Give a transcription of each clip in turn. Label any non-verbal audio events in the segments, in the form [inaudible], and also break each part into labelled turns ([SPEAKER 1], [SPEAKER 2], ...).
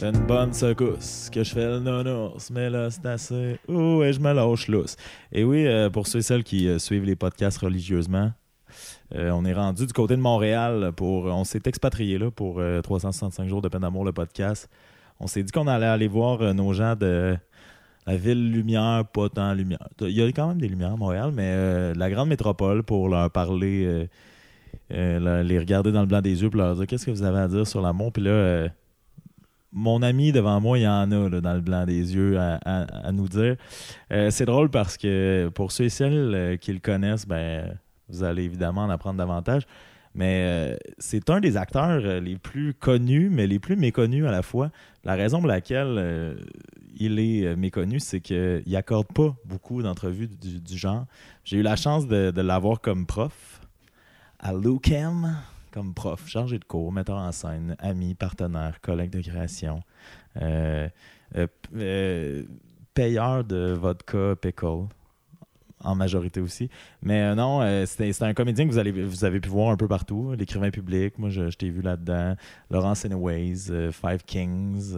[SPEAKER 1] Fais une bonne secousse, que je fais le nonos, mais là c'est assez. Ouh, et je me lâche lousse. Et oui, euh, pour ceux et celles qui euh, suivent les podcasts religieusement, euh, on est rendu du côté de Montréal pour. On s'est expatrié là pour euh, 365 jours de peine d'amour, le podcast. On s'est dit qu'on allait aller voir nos gens de la ville lumière, pas tant lumière. Il y a quand même des lumières à Montréal, mais la grande métropole pour leur parler, les regarder dans le blanc des yeux, pour leur dire qu'est-ce que vous avez à dire sur l'amour. Puis là, mon ami devant moi, il y en a dans le blanc des yeux à, nous dire. Euh, c'est drôle parce que pour ceux et celles euh, qui le connaissent, ben, vous allez évidemment en apprendre davantage. Mais euh, c'est un des acteurs les plus connus, mais les plus méconnus à la fois. La raison pour laquelle il est méconnu, c'est qu'il n'accorde pas beaucoup d'entrevues du, genre. J'ai eu la chance de, l'avoir comme prof à comme prof, chargé de cours, metteur en scène, ami, partenaire, collègue de création, euh, euh, euh, payeur de vodka pickle en majorité aussi. Mais non, c'était un comédien que vous, allez, vous avez pu voir un peu partout. L'écrivain public, moi je, t'ai vu là-dedans. Laurence Anyways, Five Kings,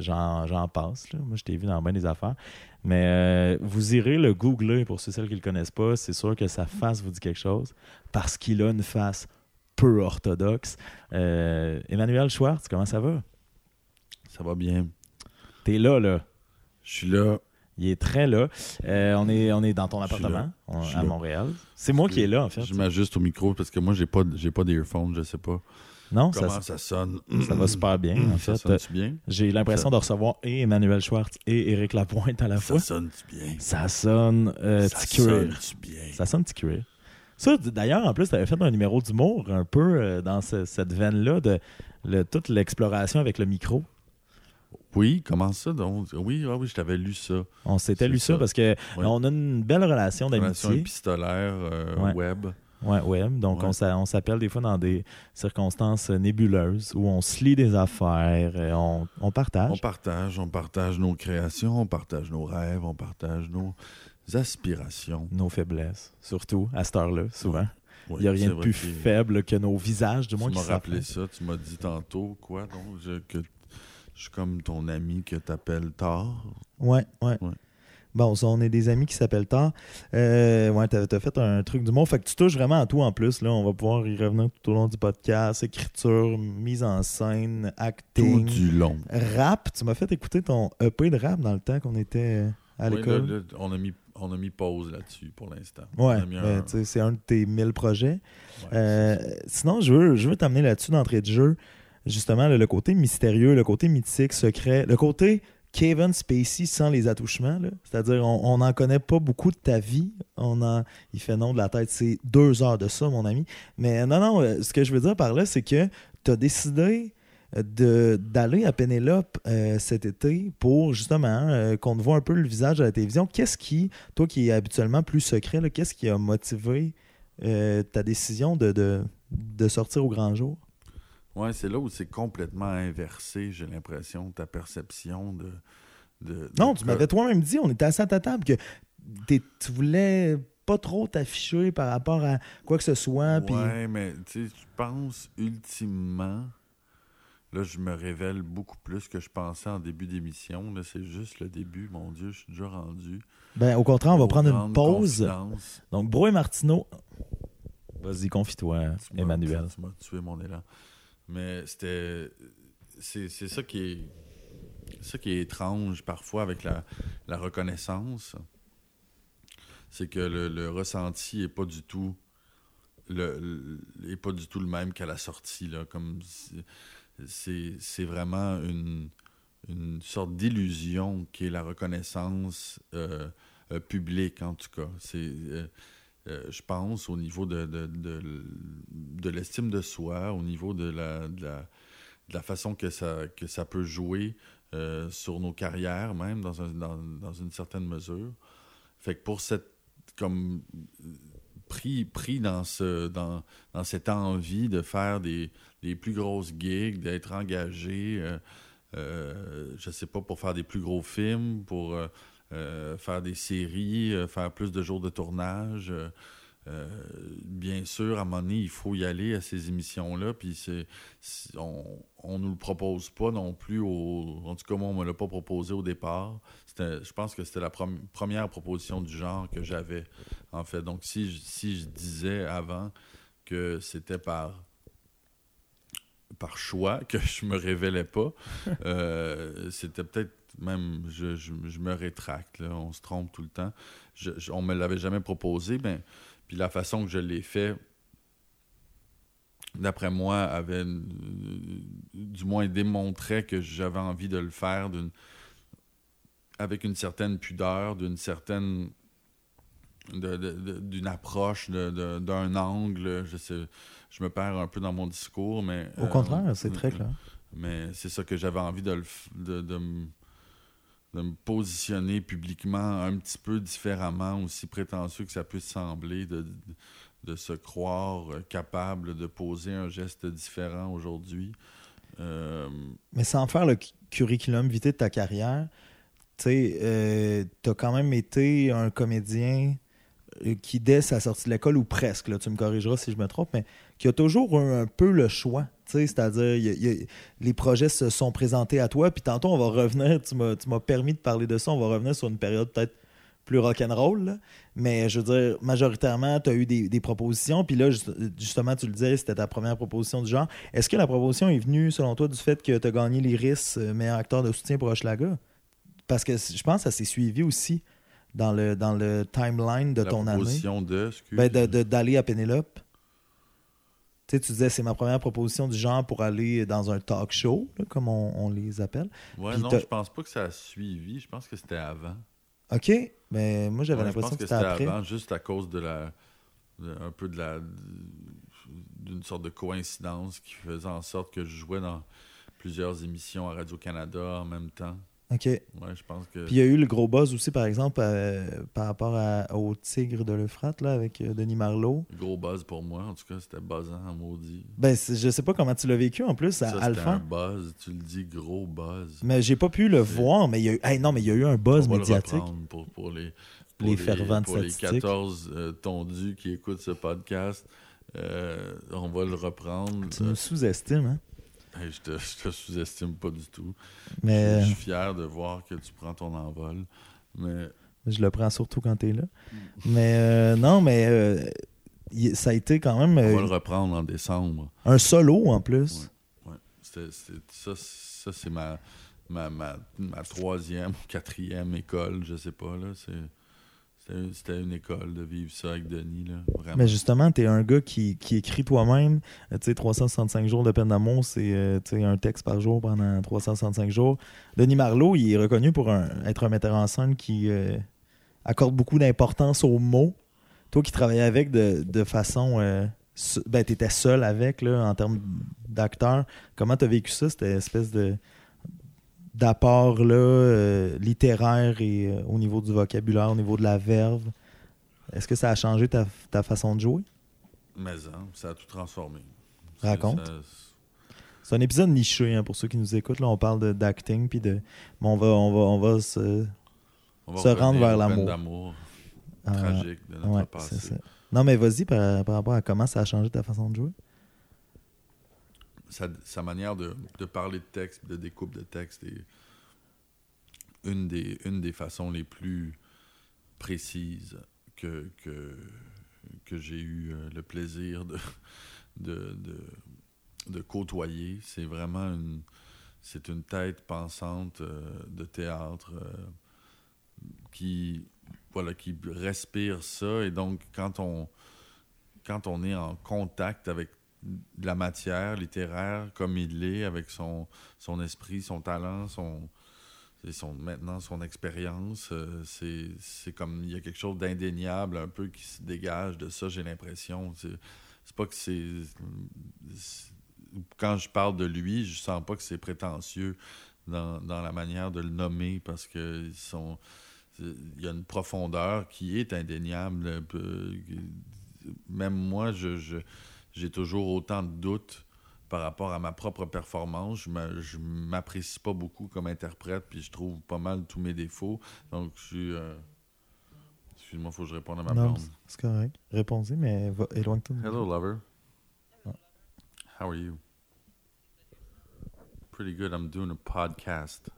[SPEAKER 1] j'en passe. là. Moi je t'ai vu dans bien des affaires. Mais vous irez le googler pour ceux celles qui ne le connaissent pas. C'est sûr que sa face vous dit quelque chose parce qu'il a une face peu orthodoxe. Euh, Emmanuel Schwartz, comment ça va?
[SPEAKER 2] Ça va bien.
[SPEAKER 1] T'es là, là.
[SPEAKER 2] Je suis là.
[SPEAKER 1] Il est très là. Euh, on, est, on est dans ton appartement on- à. Montréal. C'est moi qui est là, en fait.
[SPEAKER 2] Je m'ajuste au micro parce que moi, j'ai pas, j'ai pas d'earphone, je sais pas
[SPEAKER 1] Non, ça,
[SPEAKER 2] comment ça, sonne?
[SPEAKER 1] ça va super bien, en
[SPEAKER 2] Ça
[SPEAKER 1] fait.
[SPEAKER 2] sonne-tu bien?
[SPEAKER 1] J'ai l'impression
[SPEAKER 2] Ça-
[SPEAKER 1] de recevoir et Emmanuel Schwartz et Éric Lapointe à la fois.
[SPEAKER 2] Ça sonne-tu bien?
[SPEAKER 1] Ça sonne euh,
[SPEAKER 2] ça sonne-tu bien?
[SPEAKER 1] Ça sonne petit cuir. Ça, d'ailleurs, en plus, tu avais fait un numéro d'humour un peu euh, dans ce- cette veine-là de le- toute l'exploration avec le micro.
[SPEAKER 2] Oui, comment ça donc? Oui, ah oui, je t'avais lu ça.
[SPEAKER 1] On s'était lu ça,
[SPEAKER 2] ça.
[SPEAKER 1] parce que
[SPEAKER 2] Ouais.
[SPEAKER 1] on a une belle relation
[SPEAKER 2] Relation
[SPEAKER 1] d'amitié.
[SPEAKER 2] épistolaire euh,
[SPEAKER 1] Ouais.
[SPEAKER 2] web.
[SPEAKER 1] Ouais, ouais. Donc,
[SPEAKER 2] Ouais.
[SPEAKER 1] on s'a- on s'appelle des fois dans des circonstances nébuleuses où on se lit des affaires, euh, on, on partage.
[SPEAKER 2] On partage, on partage nos créations, on partage nos rêves, on partage nos aspirations.
[SPEAKER 1] nos faiblesses, surtout à cette heure-là, souvent.
[SPEAKER 2] Oui,
[SPEAKER 1] Il n'y a rien de plus
[SPEAKER 2] que
[SPEAKER 1] faible que nos visages, du moins
[SPEAKER 2] Tu m'as rappelé ça, tu m'as dit tantôt, quoi, donc, je- que je suis comme ton ami que t'appelles tard.
[SPEAKER 1] Ouais, ouais.
[SPEAKER 2] Ouais.
[SPEAKER 1] Bon, ça, on est des amis qui s'appellent tard. Euh, ouais, t'as as fait un truc du monde. Fait que tu touches vraiment à tout en plus. Là. On va pouvoir y revenir tout au long du podcast. Écriture, mise en scène,
[SPEAKER 2] Tout
[SPEAKER 1] acting,
[SPEAKER 2] du long.
[SPEAKER 1] rap. Tu m'as fait écouter ton EP de rap dans le temps qu'on était à l'école.
[SPEAKER 2] on, a mis, on a mis pause là-dessus pour l'instant.
[SPEAKER 1] Ouais,
[SPEAKER 2] un-
[SPEAKER 1] c'est un de tes mille projets.
[SPEAKER 2] ouais,
[SPEAKER 1] Euh, sinon, je veux, je veux t'amener là-dessus d'entrée de jeu. Justement, le, le côté mystérieux, le côté mythique, secret, le côté Kevin Spacey sans les attouchements. C'est-à-dire, on n'en connaît pas beaucoup de ta vie. On en, il fait non de la tête. C'est deux heures de ça, mon ami. Mais non, non, euh, ce que je veux dire par là, c'est que tu as décidé d'aller à Pénélope euh, cet été pour justement euh, qu'on te voit un peu le visage à la télévision. Qu'est-ce qui, toi qui es habituellement plus secret, qu'est-ce qui a motivé euh, ta décision de, de, de sortir au grand jour?
[SPEAKER 2] Ouais, c'est là où c'est complètement inversé, j'ai l'impression, ta perception de. de-
[SPEAKER 1] Non, tu m'avais toi-même dit, on était assis à ta table, que tu voulais pas trop t'afficher par rapport à quoi que ce soit.
[SPEAKER 2] Ouais, mais tu sais, je pense ultimement. Là, je me révèle beaucoup plus que je pensais en début d'émission. Là, c'est juste le début. Mon Dieu, je suis déjà rendu.
[SPEAKER 1] Ben, au contraire, on va prendre une pause. Donc, Bro et Martineau. Vas-y, confie-toi, Emmanuel.
[SPEAKER 2] Tu m'as tué mon élan. Mais c'était. C'est c'est ça qui est. Ça qui est étrange parfois avec la, la reconnaissance. C'est que le, le ressenti est pas du tout. Le, le- est pas du tout le même qu'à la sortie. Là, comme si- c'est vraiment une, une sorte d'illusion qui est la reconnaissance euh, euh, publique, en tout cas. C'est. euh, je pense, au niveau de, de, de, l'estime de soi, au niveau de la, de la, façon que ça, que ça peut jouer sur nos carrières, même dans, un- dans, dans une certaine mesure. Fait que pour cette. comme pris, dans, ce, dans, dans cette envie de faire des, des plus grosses gigs, d'être engagé, euh, euh, je sais pas, pour faire des plus gros films, pour. euh, euh, faire des séries, euh, faire plus de jours de tournage, euh, bien sûr, à un moment donné, il faut y aller à ces émissions-là, puis c'est, on, on nous le propose pas non plus, au, en tout cas, moi, on me l'a pas proposé au départ. je pense que c'était la première proposition du genre que j'avais, en fait. Donc, si, si je disais avant que c'était par par choix que je me révélais pas, [laughs] euh, c'était peut-être même, je, je, me rétracte, on se trompe tout le temps. Je, je, on me l'avait jamais proposé, ben, puis la façon que je l'ai fait, d'après moi, avait du moins démontré que j'avais envie de le faire avec une certaine pudeur, d'une certaine d'une approche, d'un angle. Je sais, je me perds un peu dans mon discours, mais
[SPEAKER 1] au contraire, c'est très clair.
[SPEAKER 2] Mais c'est ça que j'avais envie de, de, de, de me positionner publiquement un petit peu différemment, aussi prétentieux que ça puisse sembler, de, de se croire capable de poser un geste différent aujourd'hui. Euh,
[SPEAKER 1] Mais sans faire le curriculum vitae de ta carrière, tu euh, as quand même été un comédien euh, qui, dès sa sortie de l'école, ou presque, tu me corrigeras si je me trompe, mais qui a toujours un peu le choix c'est-à-dire, les projets se sont présentés à toi, puis tantôt, on va revenir, tu m'as permis de parler de ça, on va revenir sur une période peut-être plus rock'n'roll, mais je veux dire, majoritairement, tu as eu des, propositions, puis là, justement, tu le disais, c'était ta première proposition du genre. Est-ce que la proposition est venue, selon toi, du fait que tu as gagné l'Iris, euh, meilleur acteur de soutien pour Hochelaga? Parce que je pense que ça s'est suivi aussi dans le, dans le timeline de ton année. La
[SPEAKER 2] proposition de,
[SPEAKER 1] ben D'aller à Pénélope tu disais, c'est ma première proposition du genre pour aller dans un talk show, comme on, les appelle.
[SPEAKER 2] Ouais, non, je pense pas que ça a suivi. Je pense que c'était avant.
[SPEAKER 1] OK. Mais moi, j'avais l'impression que, c'était après. avant,
[SPEAKER 2] juste à cause de la. un peu de la. d'une sorte de coïncidence qui faisait en sorte que je jouais dans plusieurs émissions à Radio-Canada en même temps.
[SPEAKER 1] OK.
[SPEAKER 2] Ouais, je pense que.
[SPEAKER 1] Puis il y a eu le gros buzz aussi, par exemple, euh, par rapport au Tigre de l'Euphrate, là, avec euh, Denis Marlowe.
[SPEAKER 2] Gros buzz pour moi, en tout cas, c'était buzzant, maudit.
[SPEAKER 1] Ben, je sais pas comment tu l'as vécu, en plus, à Alpha.
[SPEAKER 2] un buzz, tu le dis, gros buzz.
[SPEAKER 1] Mais j'ai pas pu le voir, mais il y a eu... non, mais il y a eu un buzz médiatique.
[SPEAKER 2] pour, pour les...
[SPEAKER 1] Pour les, fervents
[SPEAKER 2] Pour les 14 euh, tondus qui écoutent ce podcast, on va le reprendre.
[SPEAKER 1] Tu me sous-estimes, hein? [laughs]
[SPEAKER 2] je te, te sous-estime pas du tout.
[SPEAKER 1] Mais...
[SPEAKER 2] Je, suis fier de voir que tu prends ton envol. Mais...
[SPEAKER 1] Je le prends surtout quand tu es là. mais euh, non, mais euh, ça a été quand même.
[SPEAKER 2] On va euh, le reprendre en décembre.
[SPEAKER 1] Un solo en plus.
[SPEAKER 2] Ouais. ça, ça c'est ma, ma, ma, ma, troisième ou quatrième école, je sais pas. là. C'était une école de vivre ça avec Denis, là, vraiment.
[SPEAKER 1] Mais justement, tu es un gars qui, écrit toi-même. Euh, tu sais, 365 jours de peine d'amour, c'est euh, un texte par jour pendant 365 jours. Denis Marlowe, il est reconnu pour être un metteur en scène qui euh, accorde beaucoup d'importance aux mots. Toi qui travaillais avec de, façon... ben, tu étais seul avec, là, en termes d'acteur. Comment tu as vécu ça, cette espèce de d'apport là, euh, littéraire et euh, au niveau du vocabulaire, au niveau de la verve. Est-ce que ça a changé ta, façon de jouer?
[SPEAKER 2] Mais hein, ça a tout transformé.
[SPEAKER 1] Raconte. C'est un épisode niché hein, pour ceux qui nous écoutent. Là, on parle d'acting, puis de. on va, on va, on va se, se rendre vers l'amour.
[SPEAKER 2] ah, tragique de notre passé.
[SPEAKER 1] Non, mais vas-y par, par rapport à comment ça a changé ta façon de jouer
[SPEAKER 2] sa, manière de, parler de texte, de découpe de texte est une des, une des façons les plus précises que, que, que j'ai eu euh, le plaisir de, de, de, côtoyer. C'est vraiment une, c'est une tête pensante euh, de théâtre euh, qui, voilà, qui respire ça. Et donc, quand on, quand on est en contact avec de la matière littéraire comme il l'est, avec son, son esprit, son talent, son, son maintenant son expérience. Euh, c'est comme il y a quelque chose d'indéniable un peu qui se dégage de ça, j'ai l'impression. C'est pas que c'est. Quand je parle de lui, je sens pas que c'est prétentieux dans, dans, la manière de le nommer parce que. Il y a une profondeur qui est indéniable. Même moi, je j'ai toujours autant de doutes par rapport à ma propre performance. Je ne m'apprécie pas beaucoup comme interprète, puis je trouve pas mal tous mes défauts. Donc, je suis, euh, Excuse-moi, faut que je réponde à ma blonde.
[SPEAKER 1] c'est correct. Répondez, mais éloigne-toi.
[SPEAKER 2] Hello, lover.
[SPEAKER 1] Ah.
[SPEAKER 2] How are you? Pretty good. I'm doing a podcast.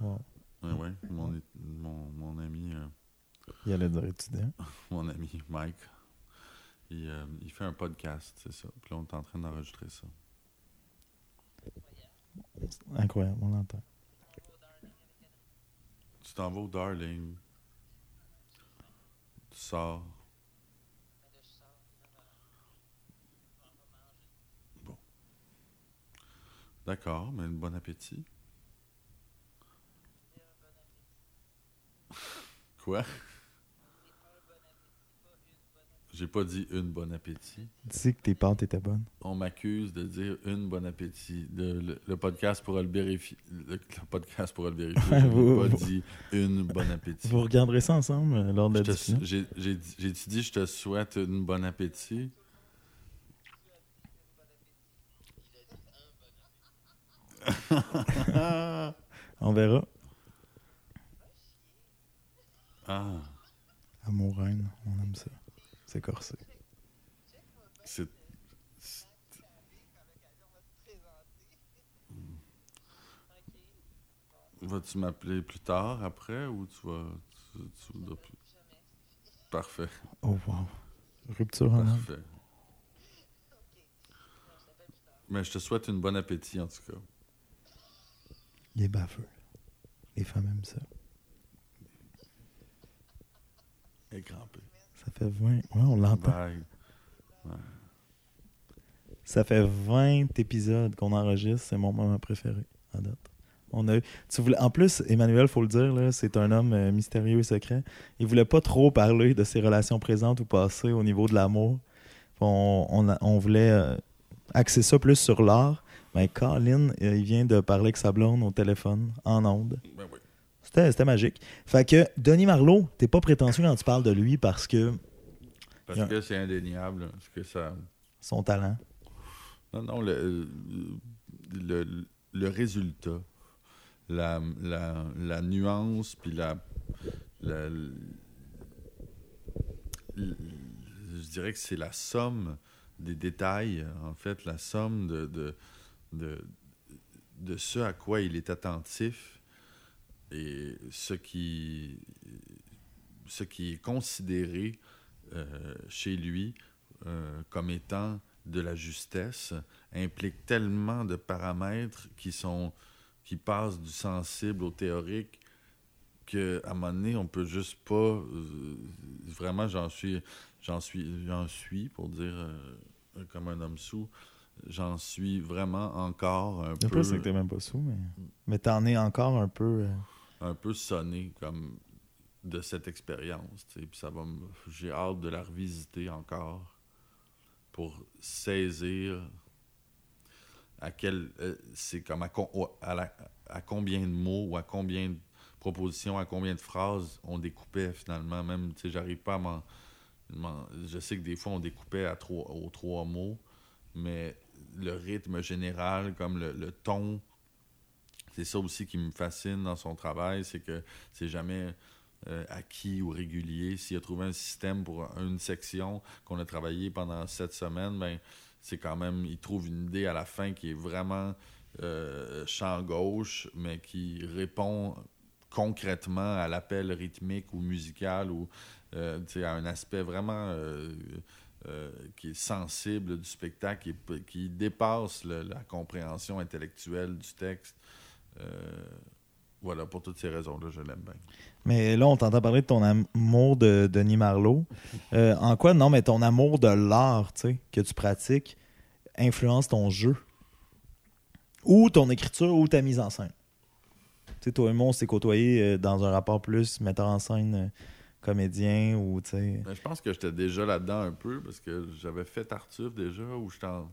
[SPEAKER 1] Ouais.
[SPEAKER 2] Ouais, ouais. Mon, mon, mon ami, euh,
[SPEAKER 1] Il allait dire étudiant. [laughs]
[SPEAKER 2] mon ami Mike, il, euh, il fait un podcast, c'est ça. Puis là, on est en train d'enregistrer ça.
[SPEAKER 1] Incroyable, on l'entend.
[SPEAKER 2] Tu t'en vas au Darling. Tu sors. Bon. D'accord, mais bon appétit. Quoi? J'ai pas dit une bon appétit.
[SPEAKER 1] Dis que tes pâtes étaient bonnes.
[SPEAKER 2] On m'accuse de dire une bon appétit. Le, le podcast pourra le vérifier. Le, le podcast pourra le vérifier. Je [laughs] n'ai
[SPEAKER 1] Vous-
[SPEAKER 2] pas
[SPEAKER 1] vous-
[SPEAKER 2] dit une bonne appétit.
[SPEAKER 1] Vous regarderez ça ensemble euh, lors de la discussion.
[SPEAKER 2] J'ai dit- je te souhaite une bon appétit? [laughs]
[SPEAKER 1] On verra.
[SPEAKER 2] Ah,
[SPEAKER 1] Amour reine, on aime ça. C'est corsé.
[SPEAKER 2] c'est. Vas-tu m'appeler plus tard, après, ou tu vas. Tu, tu voudras plus? Parfait,
[SPEAKER 1] Oh wow. Rupture en
[SPEAKER 2] parfait. Mais je te souhaite une bonne appétit, en tout cas.
[SPEAKER 1] Est baveux. Les femmes aiment ça.
[SPEAKER 2] Et crampé.
[SPEAKER 1] Ça fait 20. Ouais, on l'entend. Ça fait 20 épisodes qu'on enregistre. C'est mon moment préféré à date. On a eu... tu voulais... En plus, Emmanuel, faut le dire, c'est un homme euh, mystérieux et secret. Il voulait pas trop parler de ses relations présentes ou passées au niveau de l'amour. On, on, a- on voulait euh, axer ça plus sur l'art. Mais Colin, euh, il vient de parler avec sa blonde au téléphone, en ondes.
[SPEAKER 2] Ben oui.
[SPEAKER 1] C'était magique. Fait que, Denis Marlowe, t'es pas prétentieux quand tu parles de lui parce que
[SPEAKER 2] Parce que c'est indéniable. Parce que ça.
[SPEAKER 1] son talent.
[SPEAKER 2] Non, non, le, le, le résultat, la, la, la nuance, puis la, la- Je dirais que c'est la somme des détails, en fait, la somme de, de, de, de ce à quoi il est attentif et ce qui, ce qui est considéré chez lui euh, comme étant de la justesse implique tellement de paramètres qui sont qui passent du sensible au théorique que à un moment donné on peut juste pas euh, vraiment j'en suis j'en suis j'en suis pour dire euh, comme un homme sous j'en suis vraiment encore un
[SPEAKER 1] Le
[SPEAKER 2] peu
[SPEAKER 1] c'est que t'es même pas sous, mais, mais t'en es encore un peu. euh,
[SPEAKER 2] un peu sonné comme de cette expérience. J'ai hâte de la revisiter encore pour saisir à quel. euh, c'est comme à, combien de mots ou à combien de propositions, à combien de phrases on découpait finalement. Même, j'arrive pas à m'en. Je sais que des fois on découpait à trois, aux trois mots, mais le rythme général, comme le ton, c'est ça aussi qui me fascine dans son travail, c'est que c'est jamais euh, acquis ou régulier. S'il a trouvé un système pour une section qu'on a travaillé pendant sept semaines, ben c'est quand même, il trouve une idée à la fin qui est vraiment euh, champ gauche, mais qui répond concrètement à l'appel rythmique ou musical ou euh, à un aspect vraiment euh, euh, qui est sensible du spectacle, qui, qui dépasse la compréhension intellectuelle du texte. Voilà, pour toutes ces raisons-là, je l'aime bien.
[SPEAKER 1] Mais là, on t'entend parler de ton amour de Denis Marlowe. [laughs] Euh, en quoi, non, mais ton amour de l'art, tu sais, que tu pratiques, influence ton jeu? Ou ton écriture, ou ta mise en scène? Tu sais, toi et moi, on s'est côtoyés euh, dans un rapport plus metteur en scène, euh, comédien, ou tu sais.
[SPEAKER 2] Mais je pense que j'étais déjà là-dedans un peu parce que j'avais fait Tartuffe déjà ou j'étais en.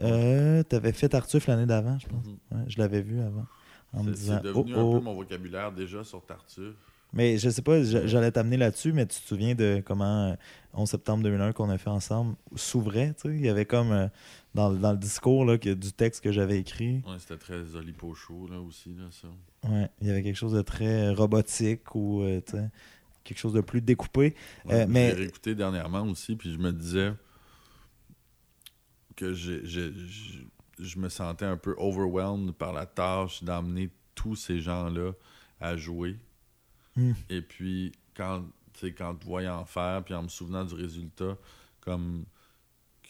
[SPEAKER 1] Euh, T'avais fait Tartuffe l'année d'avant, je pense.
[SPEAKER 2] Mhm.
[SPEAKER 1] Ouais, je l'avais vu avant. En me
[SPEAKER 2] C'est
[SPEAKER 1] disant,
[SPEAKER 2] c'est devenu
[SPEAKER 1] oh,
[SPEAKER 2] un
[SPEAKER 1] oh.
[SPEAKER 2] peu mon vocabulaire déjà sur Tartuffe.
[SPEAKER 1] Mais je sais pas, j'allais t'amener là-dessus, mais tu te souviens de comment, euh, 11 septembre 2001, qu'on a fait ensemble, s'ouvrait, tu sais, il y avait comme, euh, dans, dans le discours, là, que, du texte que j'avais écrit,
[SPEAKER 2] Ouais, c'était très Zoli Pochot, là aussi, là, ça.
[SPEAKER 1] ouais, il y avait quelque chose de très robotique ou, euh, tu sais, quelque chose de plus découpé.
[SPEAKER 2] Ouais,
[SPEAKER 1] Euh,
[SPEAKER 2] J'ai
[SPEAKER 1] mais
[SPEAKER 2] réécouté dernièrement aussi, puis je me disais que j'ai- j'ai- je me sentais un peu overwhelmed par la tâche d'emmener tous ces gens-là à jouer.
[SPEAKER 1] Hmm.
[SPEAKER 2] Et puis, quand, quand voyant faire, puis en me souvenant du résultat, comme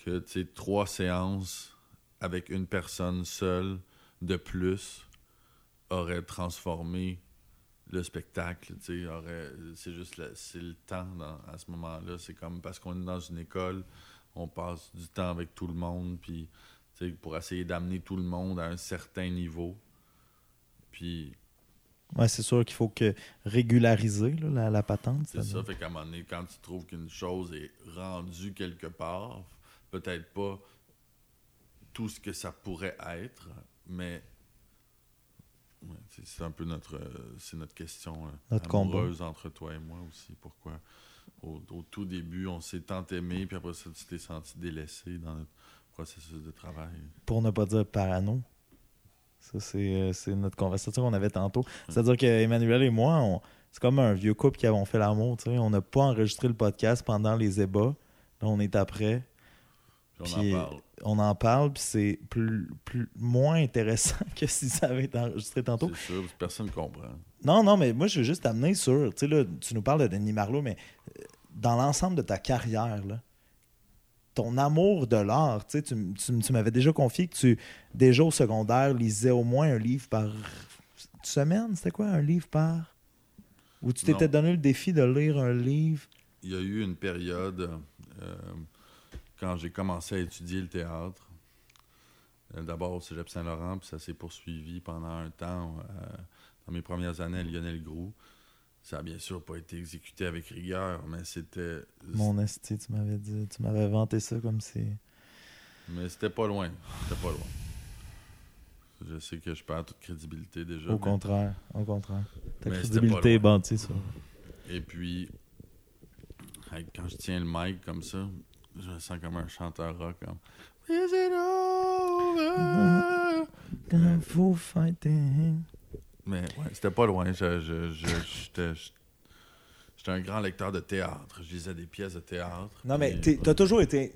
[SPEAKER 2] que trois séances avec une personne seule de plus auraient transformé le spectacle, tu sais, aurait- c'est juste le, c'est le temps dans- à ce moment-là. C'est comme parce qu'on est dans une école, on passe du temps avec tout le monde, puis pour essayer d'amener tout le monde à un certain niveau. Puis
[SPEAKER 1] ouais, c'est sûr qu'il faut que régulariser là, la, la patente.
[SPEAKER 2] c'est
[SPEAKER 1] ça.
[SPEAKER 2] ça, fait qu'à un moment donné, quand tu trouves qu'une chose est rendue quelque part, peut-être pas tout ce que ça pourrait être, mais ouais, c'est un peu notre, c'est notre question euh,
[SPEAKER 1] Notre combat.
[SPEAKER 2] amoureuse entre toi et moi aussi. Pourquoi? Au, au tout début, on s'est tant aimé, puis après ça, tu t'es senti délaissé dans notre processus de travail.
[SPEAKER 1] Pour ne pas dire parano. Ça, c'est euh, notre conversation qu'on avait tantôt. C'est-à-dire que Emmanuel et moi, on- c'est comme un vieux couple qui avons fait l'amour. tu sais. On n'a pas enregistré le podcast pendant les ébats. Là, on est après.
[SPEAKER 2] Puis on
[SPEAKER 1] Puis,
[SPEAKER 2] en parle.
[SPEAKER 1] On en parle, puis c'est plus, plus, moins intéressant [laughs] que si ça avait été enregistré tantôt.
[SPEAKER 2] C'est sûr, personne ne comprend.
[SPEAKER 1] Non, non, mais moi, je veux juste t'amener sur. Tu sais, là, tu nous parles de Denis Marlowe, mais euh, dans l'ensemble de ta carrière, là, ton amour de l'art, tu sais, tu, tu m'avais déjà confié que tu, déjà au secondaire, lisais au moins un livre par semaine. C'était quoi, un livre par? Ou tu t'étais donné le défi de lire un livre?
[SPEAKER 2] il y a eu une période euh, quand j'ai commencé à étudier le théâtre. euh, D'abord au Cégep Saint-Laurent, puis ça s'est poursuivi pendant un temps euh, dans mes premières années à Lionel Groux. Ça a bien sûr pas été exécuté avec rigueur, mais c'était.
[SPEAKER 1] Mon esti, tu m'avais dit, tu m'avais vanté ça comme si.
[SPEAKER 2] Mais c'était pas loin. C'était pas loin. Je sais que je perds toute crédibilité déjà.
[SPEAKER 1] Au
[SPEAKER 2] mais-
[SPEAKER 1] contraire, au contraire. Ta
[SPEAKER 2] Mais
[SPEAKER 1] crédibilité est bâtie sur.
[SPEAKER 2] Et puis, quand je tiens le mic comme ça, je me sens comme un chanteur rock. Comme, Is it over?
[SPEAKER 1] Kung Fu fighting.
[SPEAKER 2] Mais ouais, c'était pas loin. Je, je, je- j'étais, un grand lecteur de théâtre. Je lisais des pièces de théâtre.
[SPEAKER 1] Non, mais t'es-
[SPEAKER 2] ouais.
[SPEAKER 1] t'as toujours été.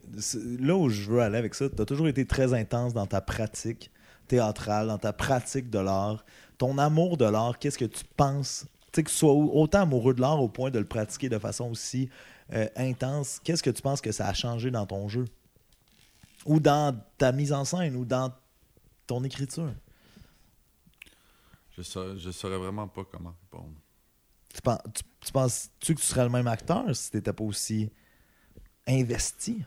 [SPEAKER 1] Là où je veux aller avec ça, t'as toujours été très intense dans ta pratique théâtrale, dans ta pratique de l'art. Ton amour de l'art, qu'est-ce que tu penses? Tu sais, que tu sois au- autant amoureux de l'art au point de le pratiquer de façon aussi euh, intense, qu'est-ce que tu penses que ça a changé dans ton jeu? Ou dans ta mise en scène, ou dans ton écriture?
[SPEAKER 2] Je saurais, je saurais vraiment pas comment répondre.
[SPEAKER 1] Tu, pen- tu- tu penses-tu que tu serais le même acteur si t'étais pas aussi investi?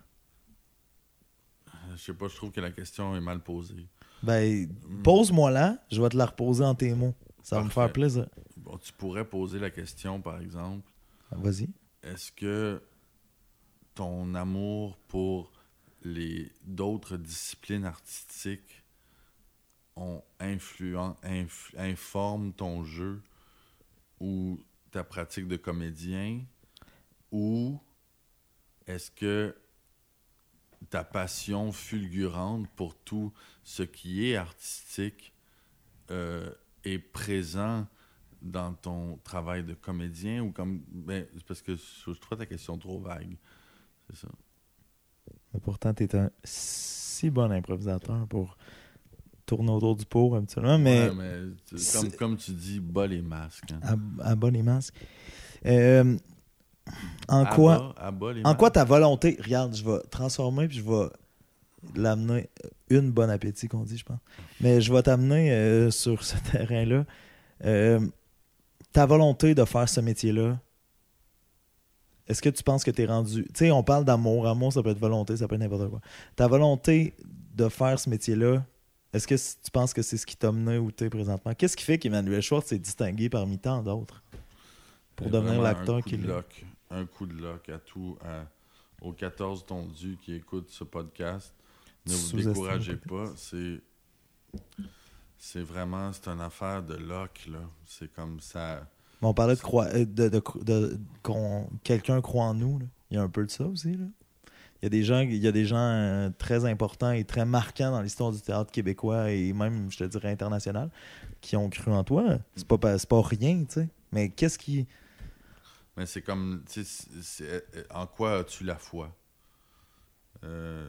[SPEAKER 2] Je sais pas, je trouve que la question est mal posée.
[SPEAKER 1] Ben,
[SPEAKER 2] Hmm.
[SPEAKER 1] pose-moi là, je vais te la reposer en tes mots. Ça va me faire plaisir.
[SPEAKER 2] Bon, tu pourrais poser la question, par exemple,
[SPEAKER 1] Vas-y.
[SPEAKER 2] est-ce que ton amour pour les d'autres disciplines artistiques ont influent, inf- informe ton jeu ou ta pratique de comédien ou est-ce que ta passion fulgurante pour tout ce qui est artistique euh, est présent dans ton travail de comédien ou comme ben, parce que je trouve ta question trop vague.
[SPEAKER 1] Mais pourtant, tu es un si bon improvisateur pour tourner autour du pot habituellement, mais
[SPEAKER 2] Ouais, mais comme, comme tu dis bas les masques hein.
[SPEAKER 1] à, à bas les masques. Euh, en
[SPEAKER 2] À
[SPEAKER 1] quoi,
[SPEAKER 2] bas- à bas les
[SPEAKER 1] en quoi ta volonté, regarde, je vais transformer puis je vais l'amener une bonne appétit qu'on dit, je pense. Mais je vais t'amener euh, sur ce [laughs] terrain-là. Euh, ta volonté de faire ce métier-là, est-ce que tu penses que tu es rendu. Tu sais, on parle d'amour. Amour, ça peut être volonté, ça peut être n'importe quoi. Ta volonté de faire ce métier-là, est-ce que tu penses que c'est ce qui t'a mené où tu es présentement? Qu'est-ce qui fait qu'Emmanuel Schwartz s'est distingué parmi tant d'autres? Pour devenir l'acteur
[SPEAKER 2] un coup
[SPEAKER 1] qu'il
[SPEAKER 2] de
[SPEAKER 1] est?
[SPEAKER 2] un coup de loc à tout à- aux 14 tondus qui écoutent ce podcast ne vous découragez pas c'est c'est vraiment c'est une affaire de loc là c'est comme ça
[SPEAKER 1] Mais On parlait de, euh, de, de, de- qu'on- quelqu'un croit en nous. là. Il y a un peu de ça aussi. Là. Il y a des gens, il y a des gens euh, très importants et très marquants dans l'histoire du théâtre québécois et même, je te dirais, international, qui ont cru en toi. C'est pas, pas- rien, tu sais. Mais qu'est-ce qui.
[SPEAKER 2] Mais c'est comme, tu sais, c'est- c'est- en quoi as-tu la foi? Euh,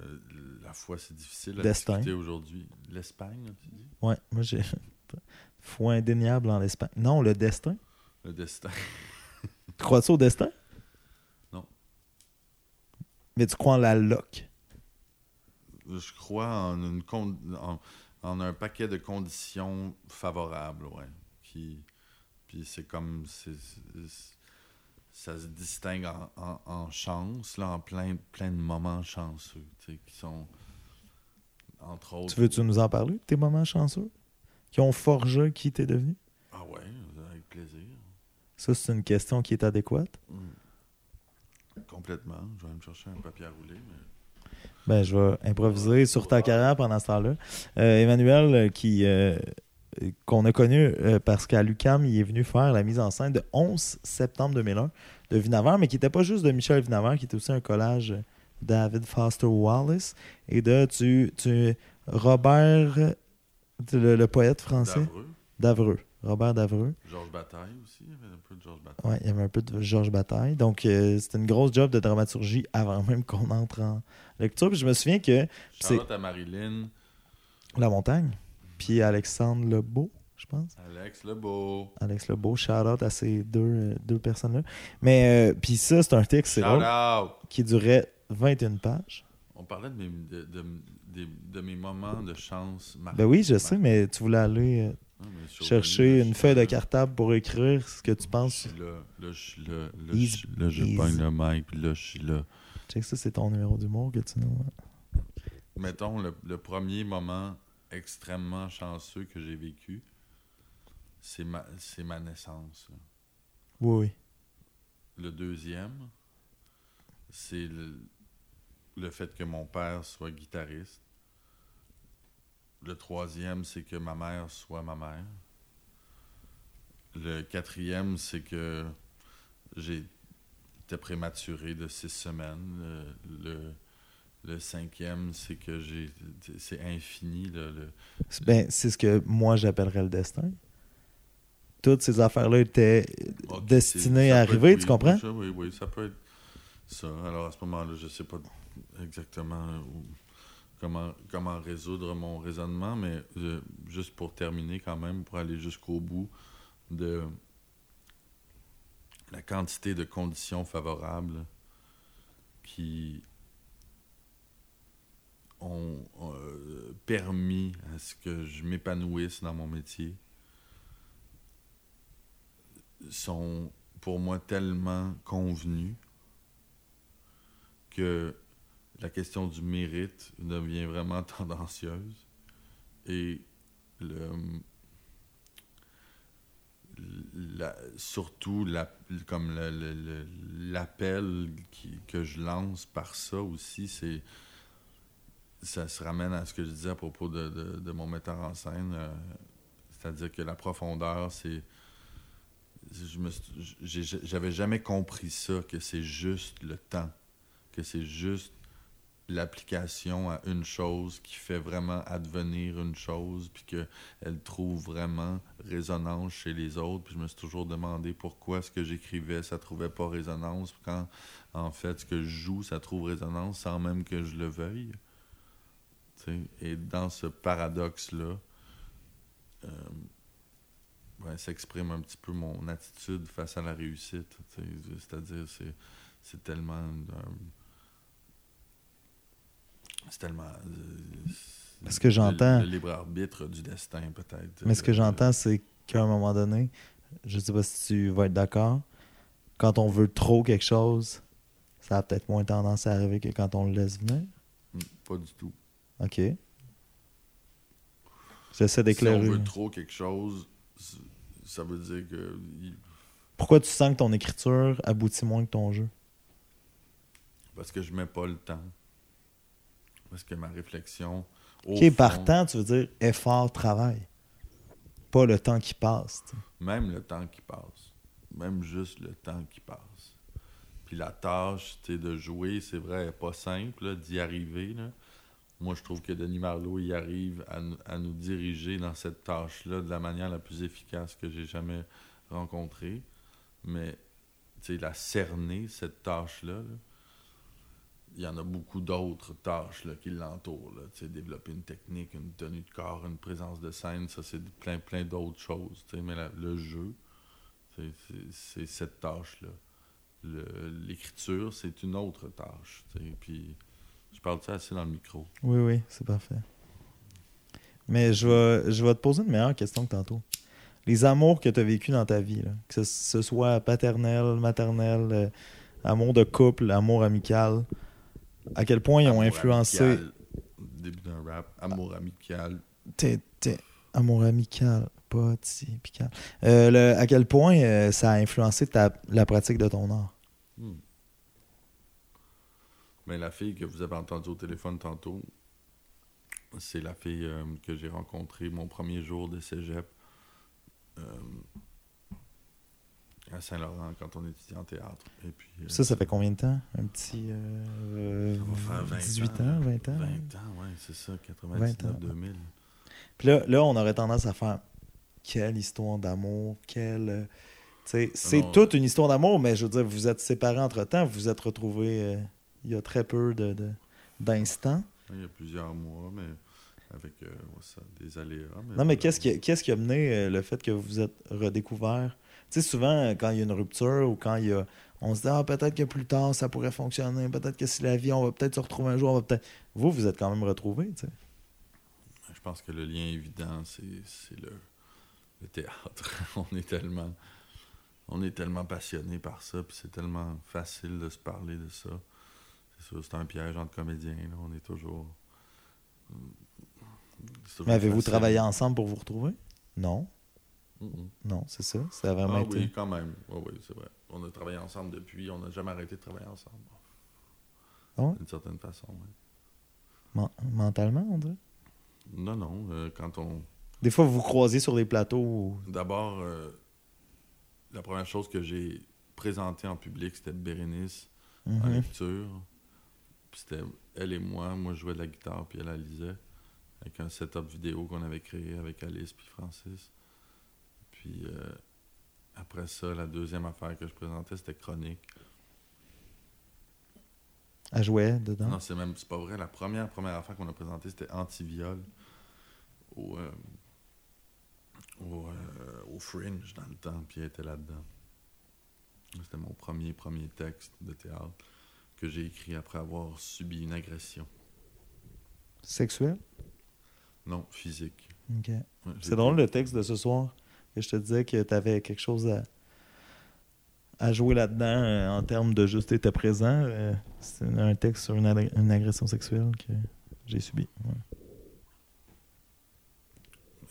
[SPEAKER 2] la foi, c'est difficile à
[SPEAKER 1] Destin.
[SPEAKER 2] discuter aujourd'hui. L'Espagne, tu dis?
[SPEAKER 1] Ouais, moi j'ai. [laughs] Foi indéniable en l'Espagne. Non, le destin.
[SPEAKER 2] Le destin.
[SPEAKER 1] Tu crois-tu au destin? Mais tu crois en la loc.
[SPEAKER 2] Je crois en, une con- en, en un paquet de conditions favorables, ouais. Qui, puis c'est comme. ça se distingue en, en- en chance, là, en plein, plein de moments chanceux, tu sais, qui sont. Entre autres.
[SPEAKER 1] Tu veux-tu nous en parler, tes moments chanceux? Qui ont forgé qui t'es devenu?
[SPEAKER 2] Ah ouais, avec plaisir.
[SPEAKER 1] Ça, c'est une question qui est adéquate.
[SPEAKER 2] Mm. Complètement. Je vais aller me chercher un papier à rouler. Mais...
[SPEAKER 1] Ben, je vais improviser sur ta carrière pendant ce temps-là. Euh, Emmanuel, qui euh, qu'on a connu euh, parce qu'à l'UCAM, il est venu faire la mise en scène de 11 septembre 2001 de Vinavert, mais qui n'était pas juste de Michel Vinavert, qui était aussi un collage de David Foster Wallace et de tu, tu Robert, le, le poète français,
[SPEAKER 2] Davreux.
[SPEAKER 1] Davreux. Robert Davreux.
[SPEAKER 2] Georges Bataille aussi. Il y avait un peu de Georges Bataille.
[SPEAKER 1] Ouais, il y avait un peu de Georges Bataille. Donc, euh, c'était une grosse job de dramaturgie avant même qu'on entre en lecture. Puis je me souviens que
[SPEAKER 2] Charlotte à Marilyn.
[SPEAKER 1] La Montagne, puis Alexandre Lebeau, je pense.
[SPEAKER 2] Alex Lebeau.
[SPEAKER 1] Alex Lebeau, shout-out à ces deux, euh, deux personnes-là. Mais, euh, puis ça, c'est un texte,
[SPEAKER 2] Shout
[SPEAKER 1] drôle,
[SPEAKER 2] out!
[SPEAKER 1] qui durait 21 pages.
[SPEAKER 2] On parlait de mes, de, de- mes moments de chance.
[SPEAKER 1] Ben oui, je sais, mais tu voulais aller euh,
[SPEAKER 2] Ah,
[SPEAKER 1] chercher une feuille de cartable pour écrire ce que tu penses.
[SPEAKER 2] là, là, je suis là, là,
[SPEAKER 1] Easy,
[SPEAKER 2] je, là, pogne le mic, puis là, je suis là.
[SPEAKER 1] Check ça, c'est ton numéro d'humour que tu nous...
[SPEAKER 2] Mettons, le, le premier moment extrêmement chanceux que j'ai vécu, c'est ma, ma naissance.
[SPEAKER 1] Oui, oui.
[SPEAKER 2] Le deuxième, c'est le, le fait que mon père soit guitariste. Le troisième, c'est que ma mère soit ma mère. Le quatrième, c'est que j'ai été prématuré de six semaines. Le, le- le cinquième, c'est que j'ai c'est infini. là, le,
[SPEAKER 1] C'est- Ben, c'est ce que moi, j'appellerais le destin. Toutes ces affaires-là étaient destinées à
[SPEAKER 2] être-
[SPEAKER 1] arriver,
[SPEAKER 2] oui,
[SPEAKER 1] tu comprends?
[SPEAKER 2] ça, oui, oui, ça peut être ça. Alors à ce moment-là, je sais pas exactement où- comment, résoudre mon raisonnement, mais euh, juste pour terminer quand même, pour aller jusqu'au bout de la quantité de conditions favorables qui ont euh, permis à ce que je m'épanouisse dans mon métier sont pour moi tellement convenus que la question du mérite devient vraiment [laughs] tendancieuse. Et le surtout comme l'appel que je lance par ça aussi c'est ça se ramène à ce que je disais à propos de, de- mon metteur en scène euh, c'est-à-dire que la profondeur c'est j'avais jamais compris ça que c'est juste le temps que c'est juste l'application à une chose qui fait vraiment advenir une chose puis qu'elle trouve vraiment résonance chez les autres puis je me suis toujours demandé pourquoi ce que j'écrivais ça trouvait pas résonance quand en fait ce que je joue ça trouve résonance sans même que je le veuille et dans ce paradoxe là ouais, s'exprime un petit peu mon attitude face à la réussite. C'est-à-dire, c'est, tellement. C'est tellement. euh,
[SPEAKER 1] Parce que
[SPEAKER 2] le-
[SPEAKER 1] j'entends-
[SPEAKER 2] Le, libre arbitre du destin, peut-être.
[SPEAKER 1] Mais ce que j'entends, c'est qu'à un moment donné, je sais pas si tu vas être d'accord, quand on veut trop quelque chose, ça a peut-être moins tendance à arriver que quand on le laisse venir.
[SPEAKER 2] mm, Pas du tout.
[SPEAKER 1] OK. J'essaie
[SPEAKER 2] Si on
[SPEAKER 1] d'éclairer.
[SPEAKER 2] veut trop quelque chose, ça veut dire que.
[SPEAKER 1] Pourquoi tu sens que ton écriture aboutit moins que ton jeu?
[SPEAKER 2] Parce que je mets pas le temps. Parce que ma réflexion. au
[SPEAKER 1] OK, par
[SPEAKER 2] fond,
[SPEAKER 1] temps, tu veux dire effort, travail. Pas le temps qui passe.
[SPEAKER 2] Même le temps qui passe. Même juste le temps qui passe. Puis la tâche, tu sais, de jouer, c'est vrai, pas simple d'y arriver. là. Moi, je trouve que Denis Marlowe y arrive à, nous- à nous diriger dans cette tâche-là de la manière la plus efficace que j'ai jamais rencontrée. Mais, tu sais, la cerner, cette tâche-là, là, il y en a beaucoup d'autres tâches là, qui l'entourent. développer une technique, une tenue de corps, une présence de scène, ça, c'est plein, plein d'autres choses. Mais le jeu, c'est- cette tâche-là. L'écriture, c'est une autre tâche. Puis, je parle de ça assez dans le micro.
[SPEAKER 1] Oui, oui, c'est parfait. Mais je vais, je vais te poser une meilleure question que tantôt. Les amours que tu as vécu dans ta vie, là, que ce, ce soit paternel, maternel, euh, amour de couple, amour amical, à quel point ils ont
[SPEAKER 2] Amour
[SPEAKER 1] influencé.
[SPEAKER 2] amical, Début d'un rap, amour amical.
[SPEAKER 1] T'es- t'es- amour amical, pas typical. Euh, le- à quel point euh, ça a influencé ta, la pratique de ton art?
[SPEAKER 2] Hmm. Mais la fille que vous avez entendue au téléphone tantôt, c'est la fille euh, que j'ai rencontrée mon premier jour de cégep à Saint-Laurent quand on étudiait en théâtre. Et puis, euh,
[SPEAKER 1] Ça, ça fait combien de temps? Un petit. euh,
[SPEAKER 2] ça va faire 20
[SPEAKER 1] 18 ans, 20 ans?
[SPEAKER 2] 20 ans, ouais, c'est ça,
[SPEAKER 1] 20 ans.
[SPEAKER 2] 99-2000.
[SPEAKER 1] Puis là, là, on aurait tendance à faire quelle histoire d'amour, quelle. euh, sais, c'est
[SPEAKER 2] non.
[SPEAKER 1] toute une histoire d'amour, mais je veux dire, vous êtes séparés entre temps, vous vous êtes retrouvés euh, il y a très peu de, de- d'instants.
[SPEAKER 2] Il y a plusieurs mois, mais avec euh, ça, des aléas.
[SPEAKER 1] Non, mais qu'est-ce qui, qu'est-ce qui a mené euh, le fait que vous vous êtes redécouvert? Tu sais, souvent, euh, quand il y a une rupture ou quand il y a. On se dit, ah, peut-être que plus tard, ça pourrait fonctionner. Peut-être que si la vie, on va peut-être se retrouver un jour. On va peut-être... Vous, vous êtes quand même retrouvés, tu sais.
[SPEAKER 2] Je pense que le lien évident, c'est c'est le, le théâtre. [laughs] on est tellement on est tellement passionné par ça, puis c'est tellement facile de se parler de ça. C'est sûr, c'est un piège entre comédiens. là. On est toujours. toujours
[SPEAKER 1] Mais avez-vous travaillé ensemble pour vous retrouver? Non? Non, c'est ça? Ça a vraiment
[SPEAKER 2] Ah
[SPEAKER 1] été?
[SPEAKER 2] oui, quand même. Oui, oui, c'est vrai. On a travaillé ensemble depuis. On n'a jamais arrêté de travailler ensemble.
[SPEAKER 1] Ah?
[SPEAKER 2] D'une certaine façon, oui.
[SPEAKER 1] Men- mentalement, on dirait?
[SPEAKER 2] Non, non. euh, quand on.
[SPEAKER 1] Des fois, vous vous croisez sur des plateaux.
[SPEAKER 2] D'abord, euh, la première chose que j'ai présentée en public, c'était Bérénice en
[SPEAKER 1] Mhm.
[SPEAKER 2] lecture. Puis c'était elle et moi. Moi, je jouais de la guitare, puis elle, elle lisait. Avec un setup vidéo qu'on avait créé avec Alice puis Francis. Puis euh, après ça, la deuxième affaire que je présentais, c'était Chronique.
[SPEAKER 1] À jouer dedans?
[SPEAKER 2] Non, c'est même c'est pas vrai. La première première affaire qu'on a présentée, c'était Antiviol au, euh, au, euh, au Fringe dans le temps, puis elle était là-dedans. C'était mon premier premier texte de théâtre que j'ai écrit après avoir subi une agression.
[SPEAKER 1] Sexuel?
[SPEAKER 2] Non, physique.
[SPEAKER 1] Ok.
[SPEAKER 2] Ouais, j'ai
[SPEAKER 1] C'est drôle le texte de ce soir. Que je te disais que tu avais quelque chose à, à jouer là-dedans euh, en termes de juste être présent. euh, c'est un texte sur une, ag- une agression sexuelle que j'ai subi. ouais.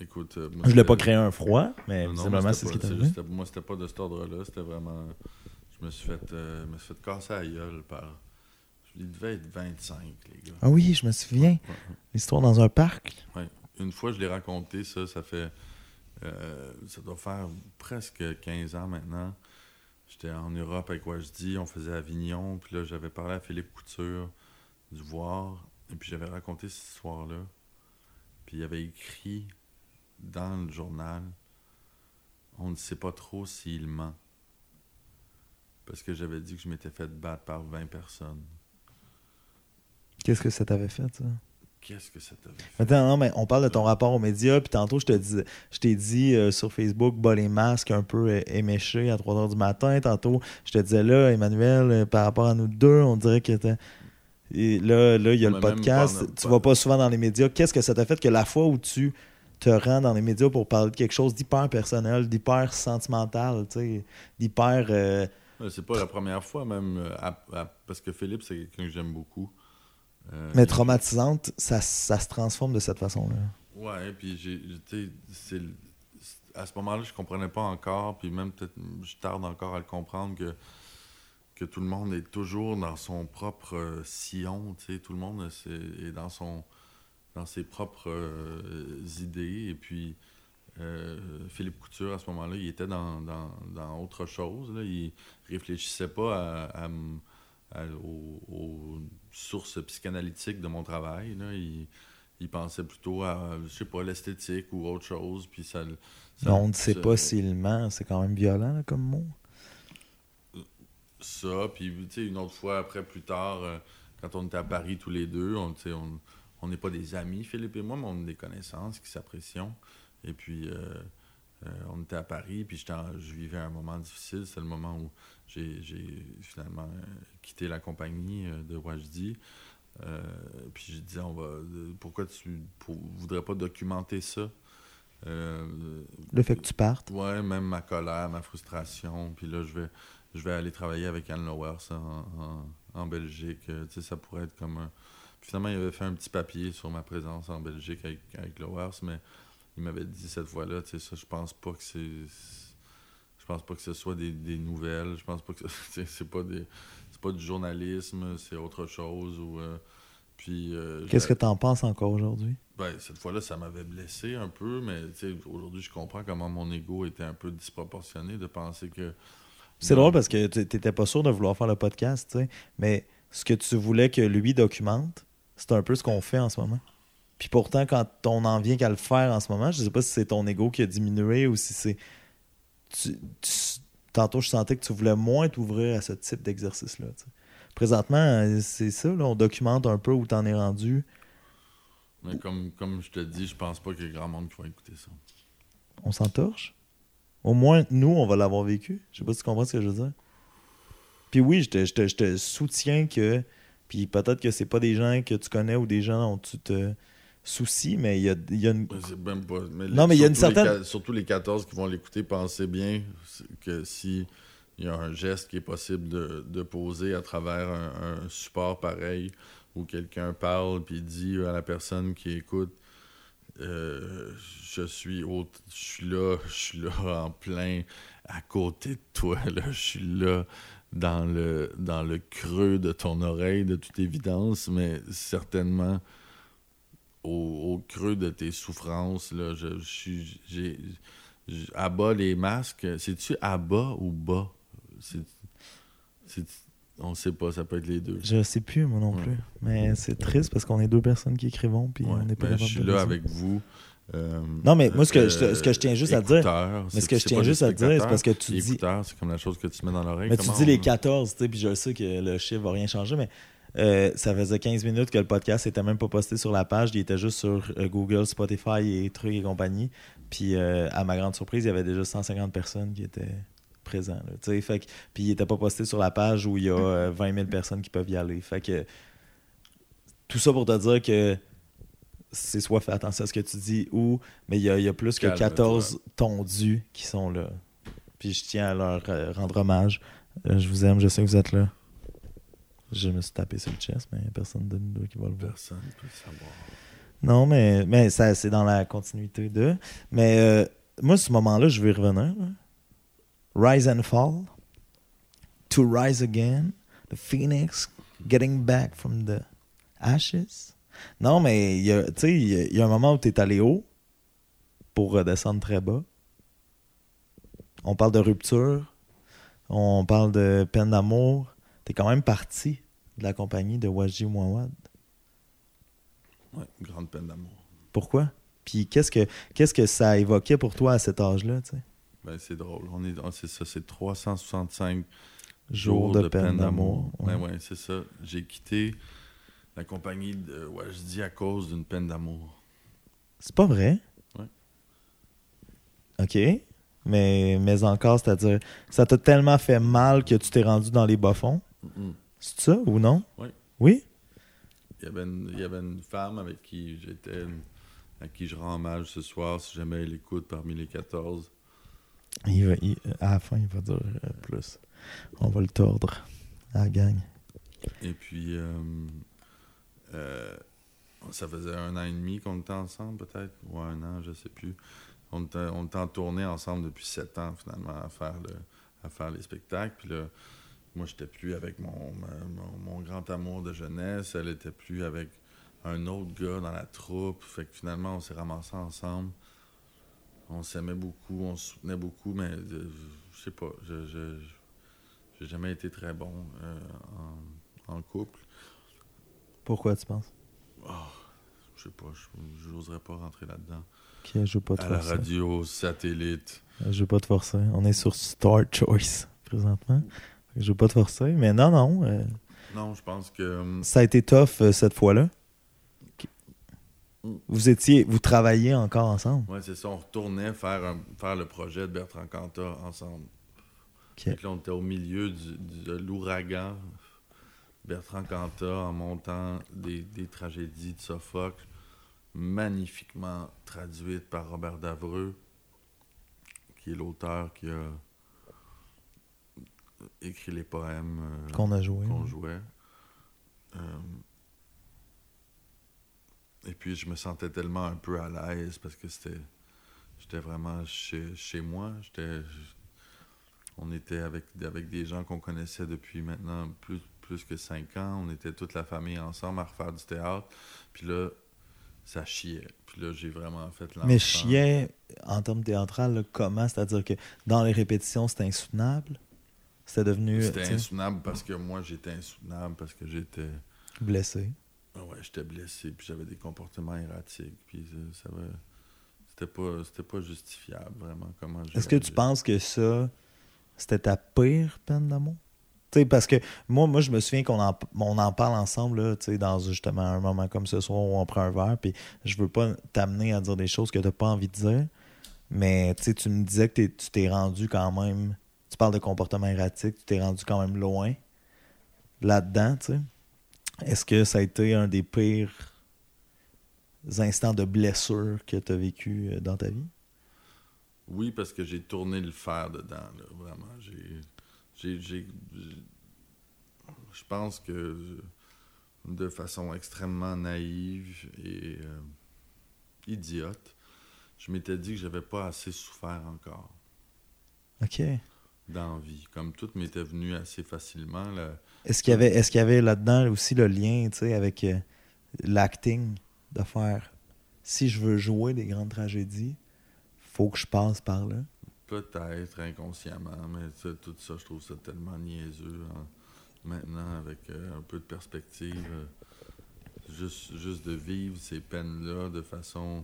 [SPEAKER 2] Écoute, euh, moi,
[SPEAKER 1] Je voulais pas créer un froid, mais
[SPEAKER 2] Non, non,
[SPEAKER 1] visiblement,
[SPEAKER 2] moi,
[SPEAKER 1] c'est ce qui est arrivé.
[SPEAKER 2] Moi, c'était pas de cet ordre-là. C'était vraiment. Je me suis fait, euh, me suis fait casser la gueule par. Il devait être 25, les gars.
[SPEAKER 1] Ah oui, je me souviens.
[SPEAKER 2] Ouais.
[SPEAKER 1] L'histoire dans un parc.
[SPEAKER 2] Ouais. Une fois, je l'ai raconté, ça, ça fait. Euh, ça doit faire presque 15 ans maintenant. J'étais en Europe avec Wajdi, on faisait Avignon, puis là, j'avais parlé à Philippe Couture du Voir, et puis j'avais raconté cette histoire-là. Puis il avait écrit dans le journal On ne sait pas trop s'il ment. Parce que j'avais dit que je m'étais fait battre par 20 personnes.
[SPEAKER 1] Qu'est-ce que ça t'avait fait, ça?
[SPEAKER 2] Qu'est-ce que ça t'avait fait?
[SPEAKER 1] Attends, non, mais on parle de ton rapport aux médias, puis tantôt, je te dis, je t'ai dit euh, sur Facebook, bas les masques un peu euh, éméchés à 3 h du matin. Tantôt, je te disais là, Emmanuel, euh, par rapport à nous deux, on dirait que t'as- Et là, là, il y a
[SPEAKER 2] On
[SPEAKER 1] le podcast.
[SPEAKER 2] pas-
[SPEAKER 1] tu vas pas souvent dans les médias. Qu'est-ce que ça t'a fait que la fois où tu te rends dans les médias pour parler de quelque chose d'hyper personnel, d'hyper sentimental, d'hyper. euh,
[SPEAKER 2] C'est pas la première fois, même, à- à- parce que Philippe, c'est quelqu'un que j'aime beaucoup. Euh,
[SPEAKER 1] mais traumatisante, ça, ça se transforme de cette façon-là.
[SPEAKER 2] Ouais, puis j'ai, c'est à ce moment-là, je comprenais pas encore, puis même peut-être, je tarde encore à le comprendre que, que tout le monde est toujours dans son propre euh, sillon, tu sais, tout le monde c'est- est dans son dans ses propres euh, idées, et puis euh, Philippe Couture, à ce moment-là, il était dans, dans, dans autre chose, là, il réfléchissait pas à, à- aux, aux sources psychanalytiques de mon travail, là, il il pensait plutôt à, je sais pas, l'esthétique ou autre chose. Puis ça, ça-
[SPEAKER 1] Non, on ne sait
[SPEAKER 2] ça-
[SPEAKER 1] pas s'il ment, c'est quand même violent là, comme mot.
[SPEAKER 2] ça. Puis, tu sais, une autre fois, après, plus tard, euh, quand on était à Paris tous les deux, on, sais, on on n'est pas des amis, Philippe et moi, mais on a des connaissances qui s'apprécient. Et puis, euh, euh, on était à Paris, puis je vivais un moment difficile. C'est le moment où j'ai j'ai finalement euh, quitté la compagnie euh, de Wajdi. Euh, puis je disais, on va, pourquoi tu pour- voudrais pas documenter ça? Euh,
[SPEAKER 1] Le fait que tu partes.
[SPEAKER 2] Ouais, même ma colère, ma frustration. Puis là, je vais, je vais aller travailler avec Anne Lowers en, en, en Belgique. Tu sais, ça pourrait être comme un. Puis finalement, il avait fait un petit papier sur ma présence en Belgique avec, avec Lowers, mais il m'avait dit cette fois-là, tu sais, ça, je pense pas que c'est. Je pense pas que ce soit des, des nouvelles. Je pense pas que ce- [laughs] c'est pas des. C'est pas du journalisme, c'est autre chose. Ou, euh, puis. euh,
[SPEAKER 1] Qu'est-ce que tu en penses encore aujourd'hui?
[SPEAKER 2] ben, cette fois-là, ça m'avait blessé un peu, mais tu sais, aujourd'hui, je comprends comment mon ego était un peu disproportionné de penser que.
[SPEAKER 1] C'est drôle parce que tu n'étais pas sûr de vouloir faire le podcast, tu sais, mais ce que tu voulais que lui documente, c'est un peu ce qu'on fait en ce moment. Puis pourtant, quand on en vient qu'à le faire en ce moment, je sais pas si c'est ton ego qui a diminué ou si c'est. tu- tu- Tantôt, je sentais que tu voulais moins t'ouvrir à ce type d'exercice-là. Présentement, euh, c'est ça, là, on documente un peu où t'en es rendu.
[SPEAKER 2] Mais comme, comme je te dis, je pense pas qu'il y ait grand monde qui va écouter ça.
[SPEAKER 1] On s'entorche? Au moins, nous, on va l'avoir vécu. Je sais pas si tu comprends ce que je veux dire. Puis oui, je te, je te- je te soutiens que. Puis peut-être que c'est pas des gens que tu connais ou des gens dont tu te soucies, mais il y a, il y a une.
[SPEAKER 2] Même pas- mais
[SPEAKER 1] Non, mais il y a une
[SPEAKER 2] les
[SPEAKER 1] certaine-
[SPEAKER 2] surtout les 14 qui vont l'écouter, pensez bien que si il y a un geste qui est possible de, de poser à travers un, un support pareil où quelqu'un parle puis dit à la personne qui écoute euh, je suis au- je suis là [laughs] je suis là en plein à côté de toi là je suis là dans le dans le creux de ton oreille de toute évidence mais certainement au, au creux de tes souffrances là je, suis bas les masques c'est-tu à bas ou bas? C'est c'est- on sait pas ça peut être les deux
[SPEAKER 1] Je sais plus, moi non
[SPEAKER 2] Ouais.
[SPEAKER 1] plus. Mais c'est triste parce qu'on est deux personnes qui écrivons, puis
[SPEAKER 2] Ouais,
[SPEAKER 1] on n'est pas
[SPEAKER 2] ben, je suis là avec vous. euh,
[SPEAKER 1] Non, mais moi, ce que je- ce que je tiens juste à dire- Mais ce que je tiens juste à dire, c'est parce que tu dis.
[SPEAKER 2] c'est comme la chose que tu mets dans l'oreille.
[SPEAKER 1] Mais tu dis les
[SPEAKER 2] on-
[SPEAKER 1] 14, tu sais, puis je sais que le chiffre va rien changer, mais euh, ça faisait 15 minutes que le podcast était même pas posté sur la page. Il était juste sur euh, Google, Spotify et trucs et compagnie. Puis euh, à ma grande surprise, il y avait déjà 150 personnes qui étaient présentes. là, tu sais. Fait que- puis il était pas posté sur la page où il y a euh, 20 000 personnes qui peuvent y aller. Fait que tout ça pour te dire que c'est soit fais attention à ce que tu dis ou mais il y a, y a plus que
[SPEAKER 2] Calme-toi.
[SPEAKER 1] 14 tondus qui sont là. Puis je tiens à leur rendre hommage. Je vous aime, je sais que vous êtes là. Je me suis tapé sur le chest, mais il n'y a personne de nous deux qui va le voir.
[SPEAKER 2] Personne ne peut savoir.
[SPEAKER 1] Non, mais, mais ça, c'est dans la continuité de. Mais euh, moi, ce moment-là, je vais y revenir. Rise and fall. To rise again. The phoenix getting back from the ashes. Non, mais il y a, tu sais, il y, a- il y a un moment où tu es allé haut pour redescendre très bas. On parle de rupture. On parle de peine d'amour. Tu es quand même parti de la compagnie de Waji Mouawad?
[SPEAKER 2] Ouais, grande peine d'amour.
[SPEAKER 1] Pourquoi? Puis qu'est-ce que qu'est-ce que ça évoquait pour toi à cet âge-là?
[SPEAKER 2] Ben, c'est drôle. On est, c'est ça, c'est 365
[SPEAKER 1] Jour de, peine d'amour.
[SPEAKER 2] Ouais,
[SPEAKER 1] Ouais.
[SPEAKER 2] ouais, c'est ça. J'ai quitté la compagnie de ouais, je dis à cause d'une peine d'amour.
[SPEAKER 1] C'est pas vrai?
[SPEAKER 2] Ouais.
[SPEAKER 1] OK. Mais, mais encore, c'est-à-dire, ça t'a tellement fait mal que tu t'es rendu dans les bas-fonds? C'est ça ou non?
[SPEAKER 2] Oui.
[SPEAKER 1] Oui?
[SPEAKER 2] Il y, avait une, il y avait une femme avec qui j'étais, à qui je rends hommage ce soir, si jamais elle écoute parmi les 14.
[SPEAKER 1] Il va- il- à la fin, il va dire euh, plus. On va le tordre à la gang.
[SPEAKER 2] Et puis, euh, euh, ça faisait un an et demi qu'on était ensemble, peut-être, ou un an, je sais plus. On était, on était en tournée ensemble depuis sept ans, finalement, à faire, le, à faire les spectacles. Puis là, moi, j'étais plus avec mon, mon, mon grand amour de jeunesse. Elle était plus avec un autre gars dans la troupe. Fait que finalement, on s'est ramassés ensemble. On s'aimait beaucoup, on se soutenait beaucoup, mais euh, je sais pas, je, je, j'ai jamais été très bon euh, en, en couple.
[SPEAKER 1] Pourquoi tu penses?
[SPEAKER 2] Je sais pas, je n'oserais pas rentrer là-dedans.
[SPEAKER 1] Ok, je veux pas te
[SPEAKER 2] À la
[SPEAKER 1] forcer.
[SPEAKER 2] radio, satellite.
[SPEAKER 1] Je veux pas te forcer. On est sur Star Choice présentement. Je veux pas te forcer, mais non, non. euh,
[SPEAKER 2] Non, je pense que. hum,
[SPEAKER 1] ça a été tough euh, cette fois-là. Vous étiez, vous travailliez encore ensemble.
[SPEAKER 2] Ouais, c'est ça. On retournait faire, un- faire le projet de Bertrand Cantat ensemble.
[SPEAKER 1] Ok.
[SPEAKER 2] Fait que là, on était au milieu du- du- de l'ouragan. Bertrand Cantat en montant des, des tragédies de Sophocle, magnifiquement traduites par Robert Davreux, qui est l'auteur qui a écrit les poèmes euh,
[SPEAKER 1] Qu'on a joué.
[SPEAKER 2] qu'on jouait. Euh, et puis je me sentais tellement un peu à l'aise parce que c'était j'étais vraiment chez, chez moi. J'étais on était avec, avec des gens qu'on connaissait depuis maintenant plus, plus que cinq ans. On était toute la famille ensemble à refaire du théâtre. Puis là, ça chiait. Puis là, j'ai vraiment fait l'enfant.
[SPEAKER 1] Mais chiait, en termes théâtral, là, comment? C'est-à-dire que dans les répétitions, c'était insoutenable? C'était devenu euh,
[SPEAKER 2] C'était insoutenable parce que moi, j'étais insoutenable parce que j'étais...
[SPEAKER 1] blessé.
[SPEAKER 2] Ah ouais, j'étais blessé, puis j'avais des comportements erratiques, puis ça, ça va- C'était pas, c'était pas justifiable, vraiment, comment
[SPEAKER 1] Est-ce que tu penses que ça, c'était ta pire peine d'amour? Tu sais, parce que moi, moi, je me souviens qu'on en, on en parle ensemble, là, tu sais, dans justement un moment comme ce soir où on prend un verre, puis je veux pas t'amener à dire des choses que tu pas envie de dire, mais tu sais, tu me disais que tu t'es rendu quand même, tu parles de comportement erratique, tu t'es rendu quand même loin là-dedans, tu sais. Est-ce que ça a été un des pires instants de blessure que tu as vécu euh, dans ta vie?
[SPEAKER 2] Oui, parce que j'ai tourné le fer dedans, là, vraiment. J'ai... Je pense que de façon extrêmement naïve et euh, idiote, je m'étais dit que j'avais pas assez souffert encore
[SPEAKER 1] OK.
[SPEAKER 2] Dans la vie. Comme tout m'était venu assez facilement, là,
[SPEAKER 1] Est-ce qu'il y avait, est-ce qu'il y avait là-dedans aussi le lien, tu sais, avec euh, l'acting, de faire si je veux jouer des grandes tragédies, faut que je passe par là?
[SPEAKER 2] Peut-être inconsciemment, mais tout ça, je trouve ça tellement niaiseux hein, maintenant avec euh, un peu de perspective. euh, juste, juste de vivre ces peines-là de façon.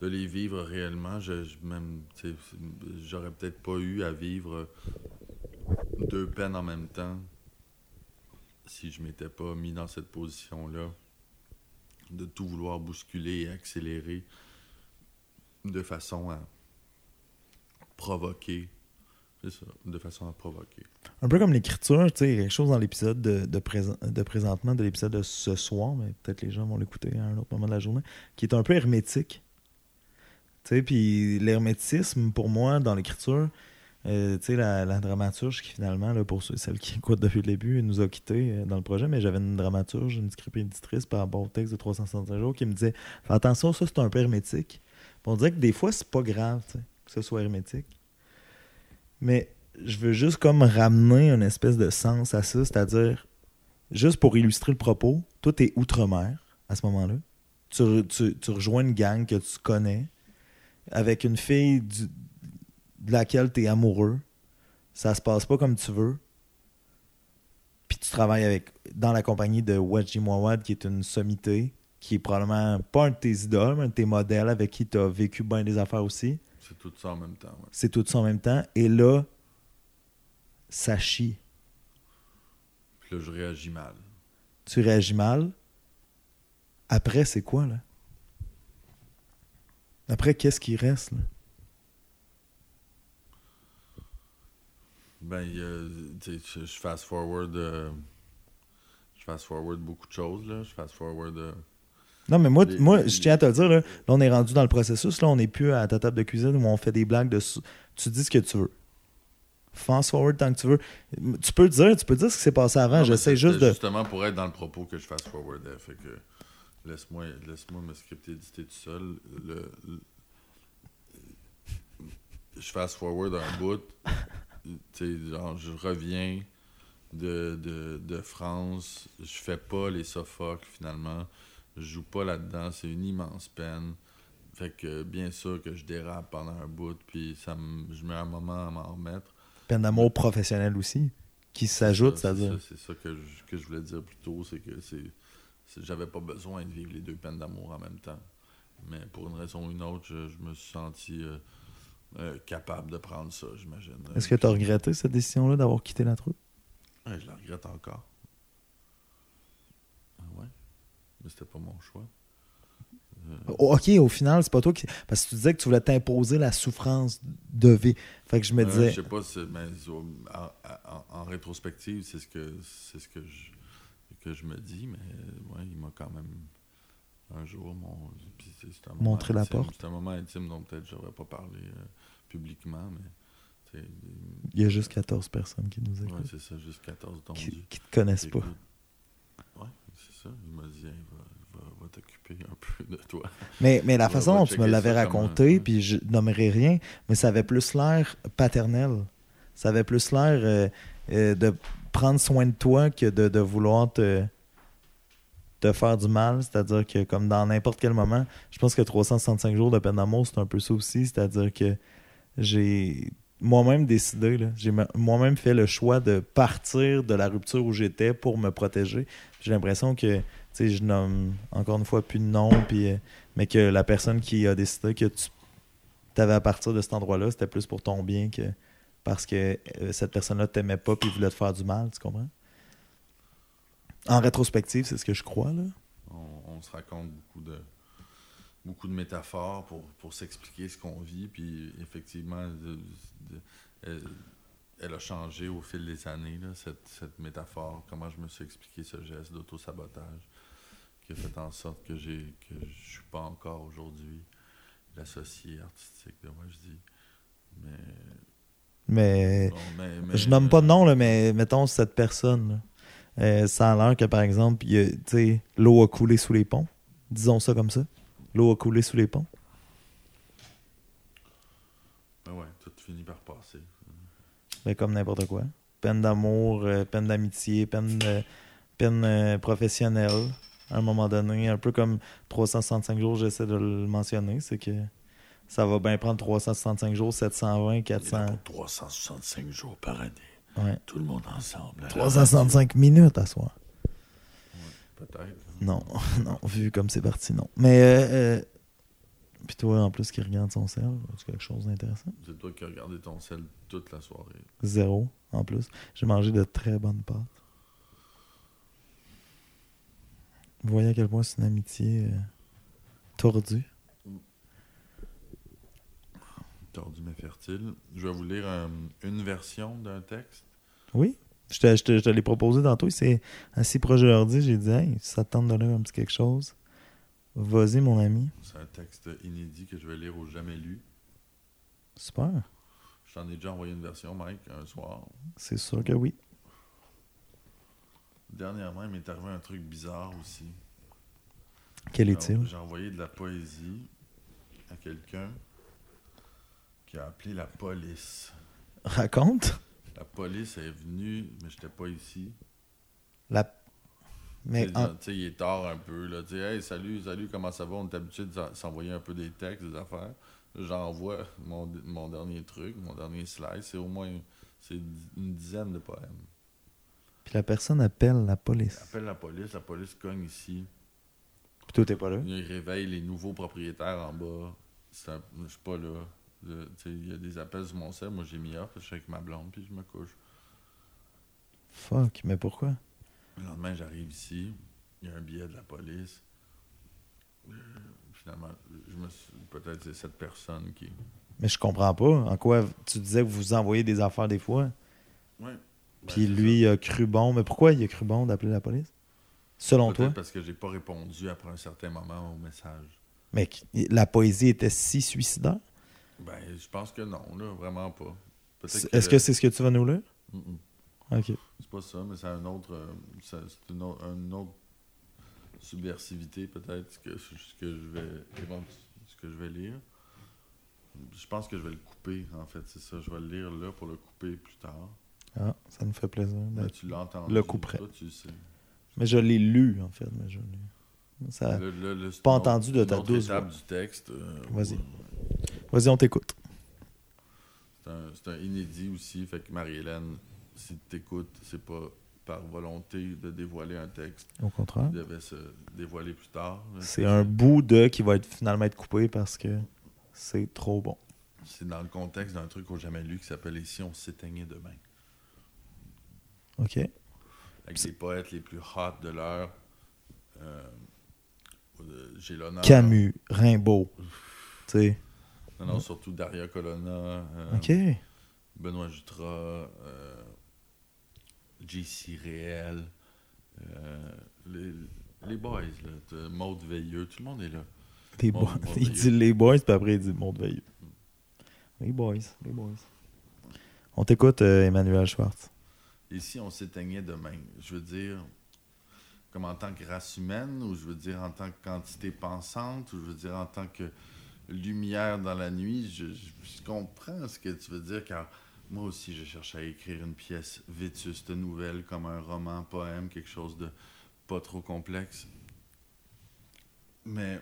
[SPEAKER 2] De les vivre réellement. Je, même, j'aurais peut-être pas eu à vivre deux peines en même temps si je m'étais pas mis dans cette position-là de tout vouloir bousculer et accélérer de façon à provoquer. C'est ça, de façon à provoquer.
[SPEAKER 1] Un peu comme l'écriture, tu sais, quelque chose dans l'épisode de, de, présent- de présentement, de l'épisode de ce soir, mais peut-être les gens vont l'écouter à un autre moment de la journée, qui est un peu hermétique. Puis l'hermétisme, pour moi, dans l'écriture, euh, la, la dramaturge qui finalement, là, pour ceux, celles qui écoutent depuis le début, nous a quittés euh, dans le projet, mais j'avais une dramaturge, une script éditrice par rapport au texte de 365 jours qui me disait Fais attention, ça c'est un peu hermétique. On dirait que des fois, c'est pas grave que ce soit hermétique. Mais je veux juste comme ramener une espèce de sens à ça, c'est-à-dire, juste pour illustrer le propos, toi, t'es outre-mer à ce moment-là. Tu- tu rejoins une gang que tu connais avec une fille du- de laquelle tu es amoureux. Ça se passe pas comme tu veux. Puis tu travailles avec dans la compagnie de Wedgie Mouawad, qui est une sommité, qui est probablement pas un de tes idoles, mais un de tes modèles avec qui tu as vécu bien des affaires aussi.
[SPEAKER 2] C'est tout ça en même temps. ouais.
[SPEAKER 1] C'est tout ça en même temps. Et là, ça chie.
[SPEAKER 2] Puis là, je réagis mal.
[SPEAKER 1] Tu réagis mal. Après, c'est quoi, là? Après, qu'est-ce qui reste, là?
[SPEAKER 2] Ben, je, je fast forward. euh, je fast forward beaucoup de choses, là. Je fast forward. euh,
[SPEAKER 1] Non, mais moi,
[SPEAKER 2] Les-
[SPEAKER 1] moi je tiens à te le dire, là, là, on est rendu dans le processus. Là, on n'est plus à ta table de cuisine où on fait des blagues de. Tu dis ce que tu veux. Fast forward tant que tu veux. Tu peux dire, tu peux dire ce qui s'est passé avant. J'essaie juste de.
[SPEAKER 2] Justement pour être dans le propos que je fast forwardais. Fait que laisse-moi laisse me script éditer tout seul. Le, le- je fast forward un bout. genre, je reviens de, de, de France. Je fais pas les Sophocle finalement. Je joue pas là-dedans. C'est une immense peine. Fait que bien sûr que je dérape pendant un bout, puis ça me, je mets un moment à m'en remettre.
[SPEAKER 1] Peine d'amour professionnel aussi, qui s'ajoute,
[SPEAKER 2] Ça,
[SPEAKER 1] c'est-à-dire.
[SPEAKER 2] C'est ça, ça que, je, que je voulais dire plus tôt, c'est que c'est- j'avais pas besoin de vivre les deux peines d'amour en même temps. Mais pour une raison ou une autre, je, je me suis senti euh, euh, capable de prendre ça, j'imagine.
[SPEAKER 1] Est-ce que tu as regretté cette décision-là d'avoir quitté la troupe?
[SPEAKER 2] Ouais, je la regrette encore. Ah ouais? Mais c'était pas mon choix. Euh,
[SPEAKER 1] Oh, Ok, au final, c'est pas toi qui. Parce que tu disais que tu voulais t'imposer la souffrance de vie. Fait que je me
[SPEAKER 2] euh,
[SPEAKER 1] disais.
[SPEAKER 2] je sais pas, mais au- en, en- en rétrospective, c'est ce que c'est ce que je que je me dis, mais euh, ouais, il m'a quand même un jour mon, un
[SPEAKER 1] Montré la porte.
[SPEAKER 2] C'est un moment intime dont peut-être je devrais pas parler euh, publiquement, mais
[SPEAKER 1] Il y a juste 14 personnes qui nous
[SPEAKER 2] Ouais,
[SPEAKER 1] écoutent.
[SPEAKER 2] c'est ça, juste 14 ton
[SPEAKER 1] qui, qui te connaissent pas.
[SPEAKER 2] Ouais, c'est ça. Il m'a dit, Hey, va, va, va t'occuper un peu de toi.
[SPEAKER 1] Mais, mais la [laughs] façon dont tu me l'avais raconté, puis je nommerai rien, mais ça avait plus l'air paternel. Ça avait plus l'air euh, euh, de prendre soin de toi que de, vouloir te, te faire du mal. C'est-à-dire que, comme dans n'importe quel moment, je pense que 365 jours de peine d'amour, c'est un peu ça aussi. C'est-à-dire que j'ai moi-même décidé, j'ai me- moi-même fait le choix de partir de la rupture où j'étais pour me protéger. J'ai l'impression que, sais, je nomme encore une fois plus de nom, puis, euh, mais que la personne qui a décidé que tu avais à partir de cet endroit-là, c'était plus pour ton bien que parce que euh, cette personne-là t'aimait pas puis voulait te faire du mal, tu comprends? En rétrospective, c'est ce que je crois, là.
[SPEAKER 2] On, se raconte beaucoup de beaucoup de métaphores pour, pour s'expliquer ce qu'on vit. Puis effectivement, elle a changé au fil des années, là, cette, cette métaphore, comment je me suis expliqué ce geste d'auto-sabotage qui a fait en sorte que j'ai que je suis pas encore aujourd'hui l'associé artistique de moi, je dis. Mais,
[SPEAKER 1] Mais
[SPEAKER 2] bon, mais- mais-
[SPEAKER 1] je nomme pas de nom, là, mais mettons cette personne. là. Euh, ça a l'air que, par exemple, l'eau a coulé sous les ponts. Disons ça comme ça. L'eau a coulé sous les ponts.
[SPEAKER 2] Ben ouais, tout finit par passer.
[SPEAKER 1] Mais comme n'importe quoi. Peine d'amour, euh, peine d'amitié, peine, peine euh, professionnelle. À un moment donné, un peu comme 365 jours, j'essaie de le mentionner, c'est que ça va bien prendre 365 jours, 720,
[SPEAKER 2] Il est
[SPEAKER 1] 400.
[SPEAKER 2] là pour 365 jours par année.
[SPEAKER 1] Ouais.
[SPEAKER 2] Tout le monde ensemble. à la
[SPEAKER 1] 365 minutes à soir.
[SPEAKER 2] radio. Peut-être.
[SPEAKER 1] Non, [laughs] non, vu comme c'est parti, non. Mais, euh, euh, puis toi, en plus, qui regarde son cerf, as quelque chose d'intéressant?
[SPEAKER 2] C'est toi qui as regardé ton sel toute la soirée.
[SPEAKER 1] Zéro, en plus. J'ai mangé de très bonnes pâtes. Vous voyez à quel point c'est une amitié euh, tordue?
[SPEAKER 2] Tordu mais fertile. Je vais vous lire une version d'un texte.
[SPEAKER 1] Oui, je te, je te- je te l'ai proposé tantôt. Il s'est assis proche de l'ordi. J'ai dit, hey, ça te tente de lire un petit quelque chose, vas-y, mon ami.
[SPEAKER 2] C'est un texte inédit que je vais lire au jamais lu.
[SPEAKER 1] Super.
[SPEAKER 2] Je t'en ai déjà envoyé une version, Mike, un soir.
[SPEAKER 1] C'est sûr que oui.
[SPEAKER 2] Dernièrement, il m'est arrivé un truc bizarre aussi.
[SPEAKER 1] Quel est-il?
[SPEAKER 2] J'ai envoyé de la poésie à quelqu'un qui a appelé la police.
[SPEAKER 1] Raconte.
[SPEAKER 2] La police est venue, mais j'étais pas ici.
[SPEAKER 1] La... Mais
[SPEAKER 2] Tu sais,
[SPEAKER 1] en-
[SPEAKER 2] il est tard un peu. Là. Tu sais, hey, salut, salut, comment ça va? On est habitué de s'en- s'envoyer un peu des textes, des affaires. J'envoie mon, mon dernier truc, mon dernier slide. C'est au moins c'est une dizaine de poèmes.
[SPEAKER 1] puis la personne appelle la police.
[SPEAKER 2] Appelle la police, la police cogne ici.
[SPEAKER 1] Puis toi, t'es pas là?
[SPEAKER 2] Il réveille les nouveaux propriétaires en bas. Un- Je suis pas là. Il y a des appels sur mon sel. Moi, j'ai mis off. Je suis avec ma blonde, puis je me couche.
[SPEAKER 1] Fuck, mais pourquoi?
[SPEAKER 2] Le lendemain, j'arrive ici. Il y a un billet de la police. Euh, finalement, je me suis- peut-être c'est cette personne qui.
[SPEAKER 1] Mais je comprends pas. En quoi tu disais que vous envoyez des affaires des fois?
[SPEAKER 2] Ouais. Ben,
[SPEAKER 1] Puis lui il a cru bon. Mais pourquoi il a cru bon d'appeler la police? Selon toi?
[SPEAKER 2] Parce que j'ai pas répondu après un certain moment au message.
[SPEAKER 1] Mais la poésie était si suicidaire?
[SPEAKER 2] Ben, je pense que non, là, vraiment pas.
[SPEAKER 1] Est-ce que c'est ce que tu vas nous lire? Ok.
[SPEAKER 2] C'est pas ça, mais c'est un autre. euh, c'est une, autre, une autre subversivité, peut-être, ce que, ce que je vais ce que je vais lire. Je pense que je vais le couper, en fait, c'est ça. Je vais le lire là pour le couper plus tard.
[SPEAKER 1] Ah, ça nous fait plaisir.
[SPEAKER 2] Ben, tu l'as entendu.
[SPEAKER 1] le couperai.
[SPEAKER 2] Toi, tu le sais.
[SPEAKER 1] Mais je l'ai lu, en fait. Mais je l'ai- Ça...
[SPEAKER 2] Le- le- le- c'est
[SPEAKER 1] pas entendu de ta douce
[SPEAKER 2] étape du texte. euh,
[SPEAKER 1] Vas-y. Vas-y, on t'écoute.
[SPEAKER 2] C'est un, inédit aussi. Fait que Marie-Hélène, si tu t'écoutes, c'est pas par volonté de dévoiler un texte
[SPEAKER 1] Au contraire.
[SPEAKER 2] qui devait se dévoiler plus tard.
[SPEAKER 1] C'est un bout de qui va être finalement être coupé parce que c'est trop bon.
[SPEAKER 2] C'est dans le contexte d'un truc qu'on n'a jamais lu qui s'appelle Ici, on s'éteignait demain?
[SPEAKER 1] OK.
[SPEAKER 2] Avec les poètes les plus hot de l'heure. Euh, euh, J'ai l'honneur.
[SPEAKER 1] Camus, Rimbaud. Tu sais.
[SPEAKER 2] Non, non, surtout Daria Colonna. euh,
[SPEAKER 1] OK.
[SPEAKER 2] Benoît Jutras. Euh, JC Réel. euh, les, les boys, là. Veilleux. Tout le monde est là.
[SPEAKER 1] Les boys. Il dit les boys, puis après il dit Monde Veilleux. Les boys, les boys. On t'écoute, Emmanuel Schwartz.
[SPEAKER 2] Ici, on s'éteignait demain. Je veux dire, comme en tant que race humaine, ou je veux dire en tant que quantité pensante, ou je veux dire en tant que lumière dans la nuit, je, comprends ce que tu veux dire, car moi aussi, je cherche à écrire une pièce vétuste, nouvelle, comme un roman, poème, quelque chose de pas trop complexe. Mais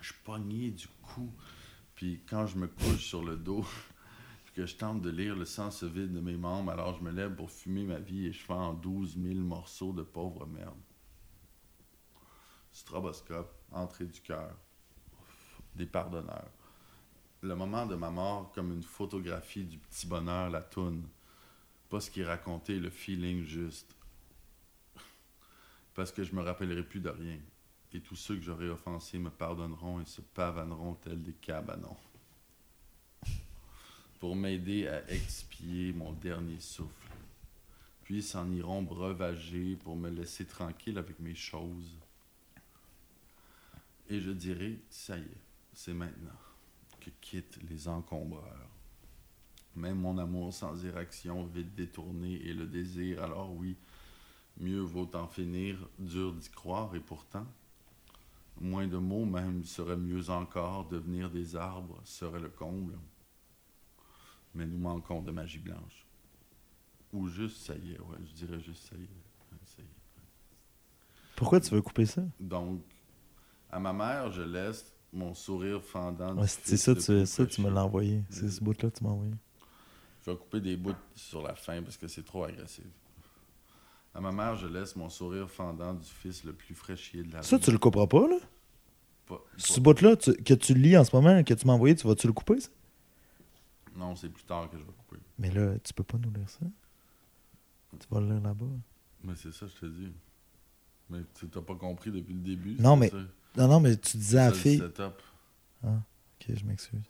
[SPEAKER 2] je pogné du coup. Puis quand je me couche sur le dos, [laughs] que je tente de lire le sens vide de mes membres, alors je me lève pour fumer ma vie et je fais en 12 000 morceaux de pauvre merde. Stroboscope, entrée du cœur, des pardonneurs. Le moment de ma mort comme une photographie du petit bonheur, la toune. Pas ce qui est raconté, le feeling juste. Parce que je me rappellerai plus de rien. Et tous ceux que j'aurai offensés me pardonneront et se pavaneront tels des cabanons pour m'aider à expier mon dernier souffle. Puis s'en iront breuvager pour me laisser tranquille avec mes choses. Et je dirai, ça y est, c'est maintenant que quittent les encombreurs. Même mon amour sans érection, vite détourné, et le désir, alors oui, mieux vaut en finir, dur d'y croire, et pourtant, moins de mots même serait mieux encore, devenir des arbres serait le comble mais nous manquons de magie blanche. Ou juste ça y est, ouais, je dirais juste ça y est. ouais, ça y est.
[SPEAKER 1] Pourquoi tu veux couper ça?
[SPEAKER 2] Donc, à ma mère, je laisse mon sourire fendant. du
[SPEAKER 1] Ouais, c'est
[SPEAKER 2] fils
[SPEAKER 1] ça, tu,
[SPEAKER 2] plus
[SPEAKER 1] ça, tu me l'as envoyé. C'est
[SPEAKER 2] Vas-y.
[SPEAKER 1] ce bout-là que tu m'as envoyé.
[SPEAKER 2] Je vais couper des bouts sur la fin parce que c'est trop agressif. À ma mère, je laisse mon sourire fendant du fils le plus fraîchier de la
[SPEAKER 1] Ça,
[SPEAKER 2] rue.
[SPEAKER 1] tu le couperas pas, là?
[SPEAKER 2] Pas-
[SPEAKER 1] Ce bout-là tu- que tu lis en ce moment, que tu m'as envoyé, tu vas-tu le couper, ça?
[SPEAKER 2] Non, c'est plus tard que je vais couper.
[SPEAKER 1] Mais là, tu peux pas nous lire ça. Tu vas le lire là-bas.
[SPEAKER 2] Mais c'est ça, je te dis. Mais tu n'as pas compris depuis le début.
[SPEAKER 1] Non, mais
[SPEAKER 2] ça?
[SPEAKER 1] Non, non, mais tu disais à la fille.
[SPEAKER 2] le setup.
[SPEAKER 1] Ok, je m'excuse.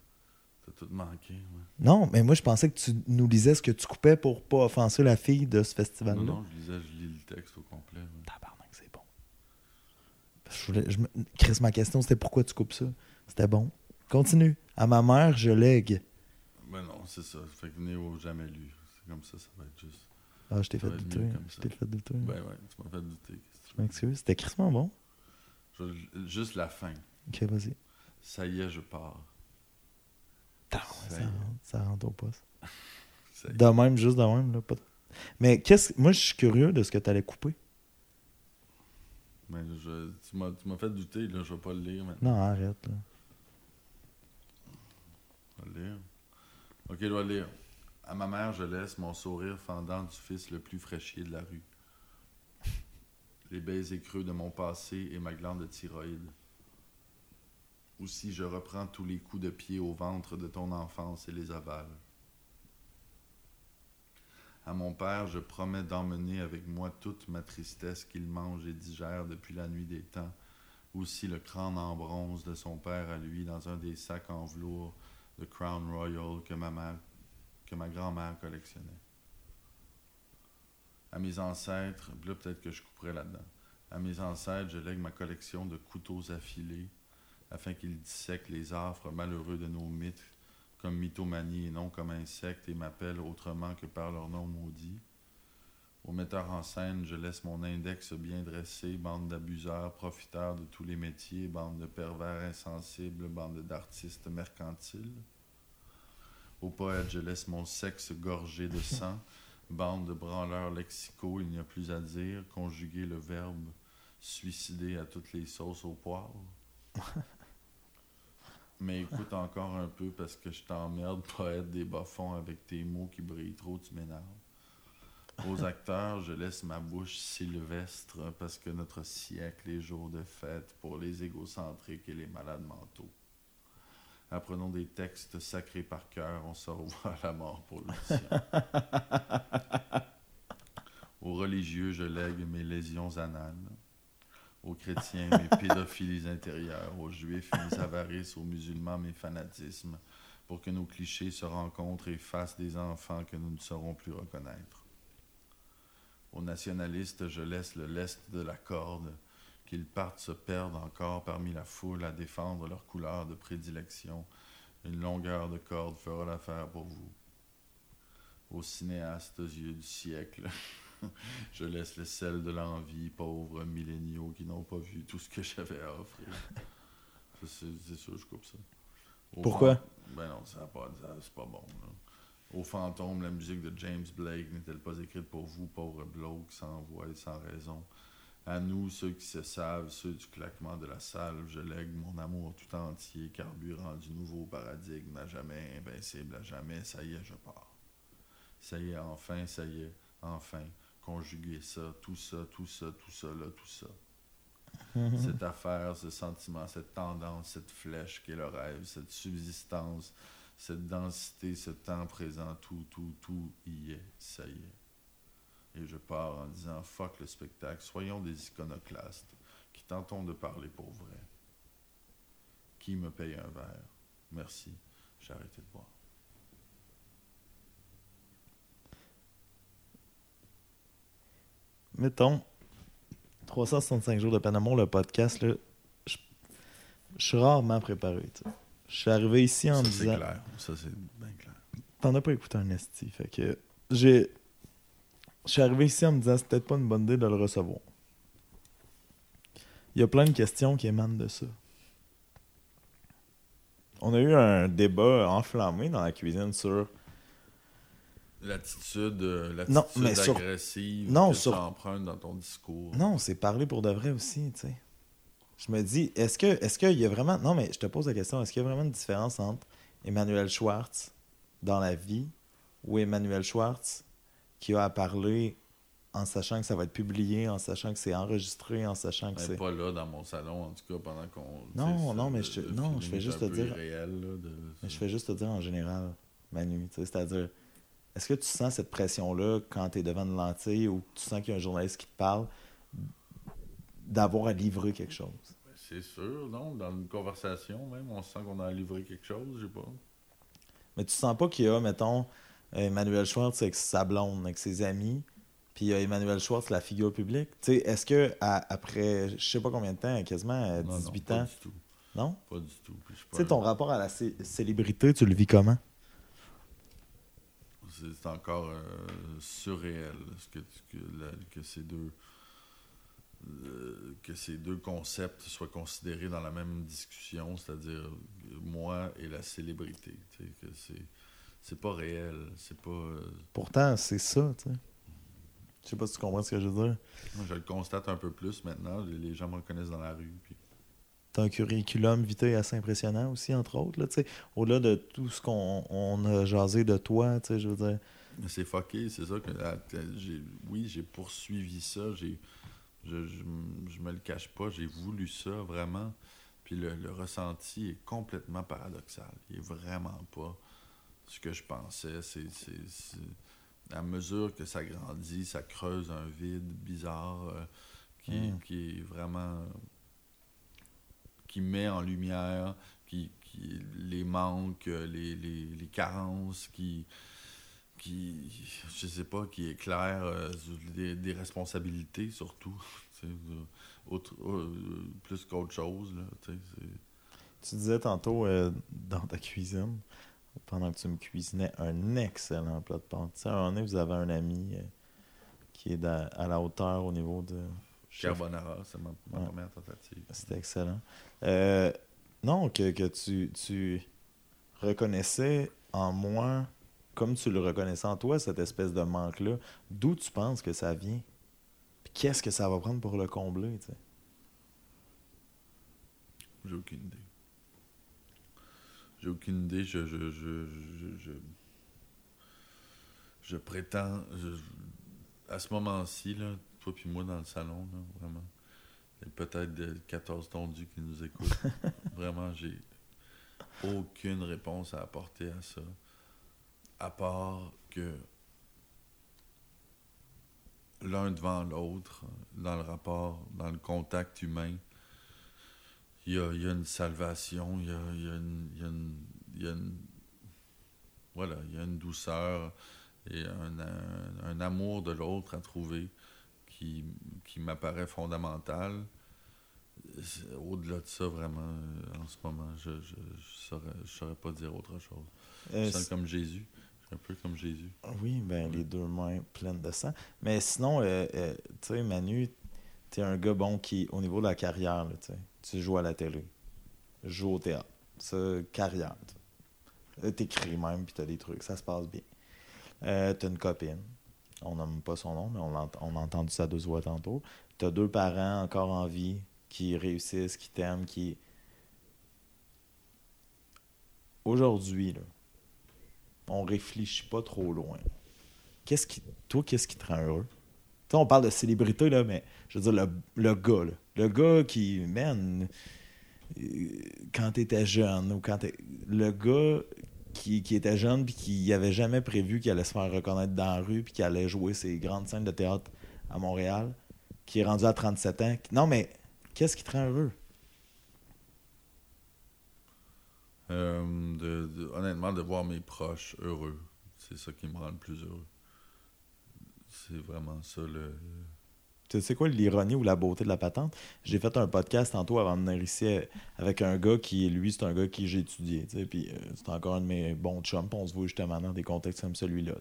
[SPEAKER 2] T'as tout manqué. ouais.
[SPEAKER 1] Non, mais moi, je pensais que tu nous lisais ce que tu coupais pour pas offenser la fille de ce festival-là.
[SPEAKER 2] Non, non, je lisais, je lis le texte au complet. ouais.
[SPEAKER 1] Tabarnak, c'est bon. Je voulais, je me... Chris, ma question, c'était pourquoi tu coupes ça? C'était bon. Continue. À ma mère, je lègue.
[SPEAKER 2] Ben non, c'est ça. Fait que venez au jamais lu. C'est comme ça, ça va être juste.
[SPEAKER 1] Ah, je t'ai fait douter. Je t'ai fait douter.
[SPEAKER 2] Ben ouais, tu m'as fait douter.
[SPEAKER 1] Je m'excuse. C'était crissement bon.
[SPEAKER 2] Juste la fin.
[SPEAKER 1] Ok, vas-y.
[SPEAKER 2] Ça y est, je pars. Ça
[SPEAKER 1] Ça, rentre- ça rentre au poste. [laughs] De même, juste de même. Là, pas de- Mais qu'est-ce moi, je suis curieux de ce que tu allais couper.
[SPEAKER 2] Mais je, tu m'as tu m'as fait douter, là. Je vais pas le lire maintenant.
[SPEAKER 1] Non, arrête. Là.
[SPEAKER 2] Je vais le lire. Ok, je vais le lire. À ma mère, je laisse mon sourire fendant du fils le plus fraîchier de la rue. Les baisers creux de mon passé et ma glande de thyroïde. Aussi, je reprends tous les coups de pied au ventre de ton enfance et les avale. À mon père, je promets d'emmener avec moi toute ma tristesse qu'il mange et digère depuis la nuit des temps. Aussi le crâne en bronze de son père à lui dans un des sacs en velours de Crown Royal que ma que ma grand-mère collectionnait. À mes ancêtres, là peut-être que je couperai là-dedans. À mes ancêtres, je lègue ma collection de couteaux affilés afin qu'ils dissèquent les affres malheureux de nos mythes comme mythomanie et non comme insectes et m'appellent autrement que par leur nom maudit. Au metteur en scène, je laisse mon index bien dressé, bande d'abuseurs, profiteurs de tous les métiers, bande de pervers insensibles, bande d'artistes mercantiles. Au poète, je laisse mon sexe gorgé de sang, [laughs] bande de branleurs lexicaux, il n'y a plus à dire, conjuguer le verbe, suicider à toutes les sauces au poivre. [laughs] Mais écoute encore un peu parce que je t'emmerde, poète des bas-fonds, avec tes mots qui brillent trop, tu m'énerves. Aux acteurs, je laisse ma bouche sylvestre parce que notre siècle est jour de fête pour les égocentriques et les malades mentaux. Apprenons des textes sacrés par cœur, on se revoit à la mort pour l'audition. [laughs] Aux religieux, je lègue mes lésions anales. Aux chrétiens, mes pédophilies intérieures. Aux juifs, mes avarices. Aux musulmans, mes fanatismes. Pour que nos clichés se rencontrent et fassent des enfants que nous ne saurons plus reconnaître. Aux nationalistes, je laisse le lest de la corde, qu'ils partent se perdre encore parmi la foule à défendre leur couleur de prédilection. Une longueur de corde fera l'affaire pour vous. Aux cinéastes aux yeux du siècle, [laughs] je laisse le sel de l'envie, pauvres milléniaux qui n'ont pas vu tout ce que j'avais à offrir. C'est sûr, je coupe ça.
[SPEAKER 1] Pourquoi?
[SPEAKER 2] Ben non, ça pas, c'est pas bon. Au fantôme, la musique de James Blake n'est-elle pas écrite pour vous, pauvres blocs, sans voix et sans raison? À nous, ceux qui se savent, ceux du claquement de la salle, je lègue mon amour tout entier, carburant du nouveau paradigme, à jamais invincible, à jamais, ça y est, je pars. Ça y est, enfin, ça y est, enfin, conjuguer ça, tout ça, tout ça, tout ça, là, tout ça. [laughs] Cette affaire, ce sentiment, cette tendance, cette flèche qui est le rêve, cette subsistance, cette densité, ce temps présent, tout, tout, tout y est, ça y est. Et je pars en disant fuck le spectacle, soyons des iconoclastes qui tentons de parler pour vrai. Qui me paye un verre? Merci, j'ai arrêté de boire.
[SPEAKER 1] Mettons, 365 jours de Panama, le podcast, là, je, je suis rarement préparé. Je suis arrivé ici en me
[SPEAKER 2] Ça, c'est
[SPEAKER 1] disant.
[SPEAKER 2] clair. Ça, c'est bien clair.
[SPEAKER 1] T'en as pas écouté un esti. Fait que j'ai. Je suis arrivé ici en me disant c'est peut-être pas une bonne idée de le recevoir. Il y a plein de questions qui émanent de ça. On a eu un débat enflammé dans la cuisine sur.
[SPEAKER 2] L'attitude, euh, l'attitude
[SPEAKER 1] sur-
[SPEAKER 2] agressive
[SPEAKER 1] Non,
[SPEAKER 2] que
[SPEAKER 1] sur-
[SPEAKER 2] tu empruntes dans ton discours.
[SPEAKER 1] Non, c'est parler pour de vrai aussi, tu sais. Je me dis, est-ce que est-ce qu'il y a vraiment. Non, mais je te pose la question, est-ce qu'il y a vraiment une différence entre Emmanuel Schwartz dans la vie ou Emmanuel Schwartz qui a à parler en sachant que ça va être publié, en sachant que c'est enregistré, en sachant que c'est.
[SPEAKER 2] pas là dans mon salon, en tout cas, pendant qu'on.
[SPEAKER 1] Non, non, mais je non, je fais juste te dire-
[SPEAKER 2] irréel, là, de-
[SPEAKER 1] Mais je fais juste te dire en général, Manu, c'est-à-dire, est-ce que tu sens cette pression-là quand tu es devant une lentille ou tu sens qu'il y a un journaliste qui te parle d'avoir à livrer quelque chose?
[SPEAKER 2] Ben, C'est sûr, non? Dans une conversation, même, on sent qu'on a livré quelque chose, je sais pas.
[SPEAKER 1] Mais tu sens pas qu'il y a, mettons, Emmanuel Schwartz avec sa blonde, avec ses amis, puis il y a Emmanuel Schwartz, la figure publique. Tu sais, est-ce que à- après, je sais pas combien de temps, quasiment euh,
[SPEAKER 2] Non, non,
[SPEAKER 1] 18
[SPEAKER 2] pas
[SPEAKER 1] ans,
[SPEAKER 2] du tout.
[SPEAKER 1] non?
[SPEAKER 2] Pas du tout.
[SPEAKER 1] Tu
[SPEAKER 2] pas
[SPEAKER 1] sais, ton rapport à la cé- célébrité, tu le vis comment?
[SPEAKER 2] C'est c'est encore euh, surréel ce que, que, la- que ces deux euh, que ces deux concepts soient considérés dans la même discussion, c'est-à-dire moi et la célébrité. tu sais, que c'est c'est pas réel, c'est pas. euh,
[SPEAKER 1] Pourtant, c'est ça, tu sais. Je sais pas si tu comprends ce que je veux dire.
[SPEAKER 2] moi, je le constate un peu plus maintenant. Les, gens me reconnaissent dans la rue. Puis
[SPEAKER 1] T'as un curriculum vitae assez impressionnant aussi, entre autres, là, tu sais. Au-delà de tout ce qu'on on a jasé de toi, tu sais, je veux dire.
[SPEAKER 2] C'est fucké, c'est ça que ah, j'ai oui, j'ai poursuivi ça, j'ai je, je, je me le cache pas, j'ai voulu ça vraiment. Puis le, le ressenti est complètement paradoxal. Il est vraiment pas ce que je pensais. C'est, à mesure que ça grandit, ça creuse un vide bizarre euh, qui, est-
[SPEAKER 1] Mm.
[SPEAKER 2] qui est vraiment qui met en lumière qui, qui- les manques, les, les, les carences, qui, qui, je sais pas, qui éclaire euh, des, des responsabilités surtout, [laughs] euh, autre- euh, plus qu'autre chose. Là, tu sais, c'est-
[SPEAKER 1] Tu disais tantôt euh, dans ta cuisine, pendant que tu me cuisinais, un excellent plat de pâtes. Tu sais, à un moment donné, vous avez un ami euh, qui est à la hauteur au niveau de. chef.
[SPEAKER 2] Carbonara, c'est ma, ma
[SPEAKER 1] Ouais.
[SPEAKER 2] première tentative.
[SPEAKER 1] C'était excellent. Euh, non, que, que tu, tu reconnaissais en moi, comme tu le reconnaissais en toi, cette espèce de manque-là. D'où tu penses que ça vient? Puis qu'est-ce que ça va prendre pour le combler, tu sais?
[SPEAKER 2] J'ai aucune idée. J'ai aucune idée. Je, je, je, je, je, prétends. à ce moment-ci, là, toi puis moi dans le salon, là, vraiment. Il y a peut-être de 14 tondus qui nous écoutent. [laughs] vraiment, j'ai. aucune réponse à apporter à ça. À part que l'un devant l'autre, dans le rapport, dans le contact humain, il y a, il y a une salvation, il y a, il y a une, il y a une- une- voilà, il y a une douceur et un, un- un amour de l'autre à trouver qui, qui m'apparaît fondamental. Au-delà de ça, vraiment, euh, en ce moment, je ne je, je saurais, je saurais pas dire autre chose.
[SPEAKER 1] Euh,
[SPEAKER 2] Je sens comme Jésus. Un peu comme Jésus.
[SPEAKER 1] Oui, ben les deux mains pleines de sang. Mais sinon, euh, euh, tu sais, Manu, t'es un gars bon qui, au niveau de la carrière, là, tu sais, tu joues à la télé, joues au théâtre, ça, carrière. Euh, T'écris même, puis t'as des trucs, ça se passe bien. Euh, t'as une copine, on nomme pas son nom, mais on, on a entendu ça deux voix tantôt. T'as deux parents encore en vie qui réussissent, qui t'aiment, qui... Aujourd'hui, là, on réfléchit pas trop loin. Qu'est-ce qui, toi, qu'est-ce qui te rend heureux? Tu sais, on parle de célébrité, là, mais je veux dire, le, le gars, là, le gars qui, man, euh, quand t'étais jeune, ou quand le gars qui, était jeune puis qui avait jamais prévu qu'il allait se faire reconnaître dans la rue puis qu'il allait jouer ses grandes scènes de théâtre à Montréal, qui est rendu à 37 ans. Non, mais qu'est-ce qui te rend heureux?
[SPEAKER 2] Euh, honnêtement, de voir mes proches heureux, c'est ça qui me rend le plus heureux. C'est vraiment ça le.
[SPEAKER 1] Tu sais quoi l'ironie ou la beauté de la patente? J'ai fait un podcast tantôt avant de venir ici euh, avec un gars qui, lui, c'est un gars qui j'ai étudié. Puis euh, c'est encore un de mes bons chums. On se voit justement dans des contextes comme celui-là.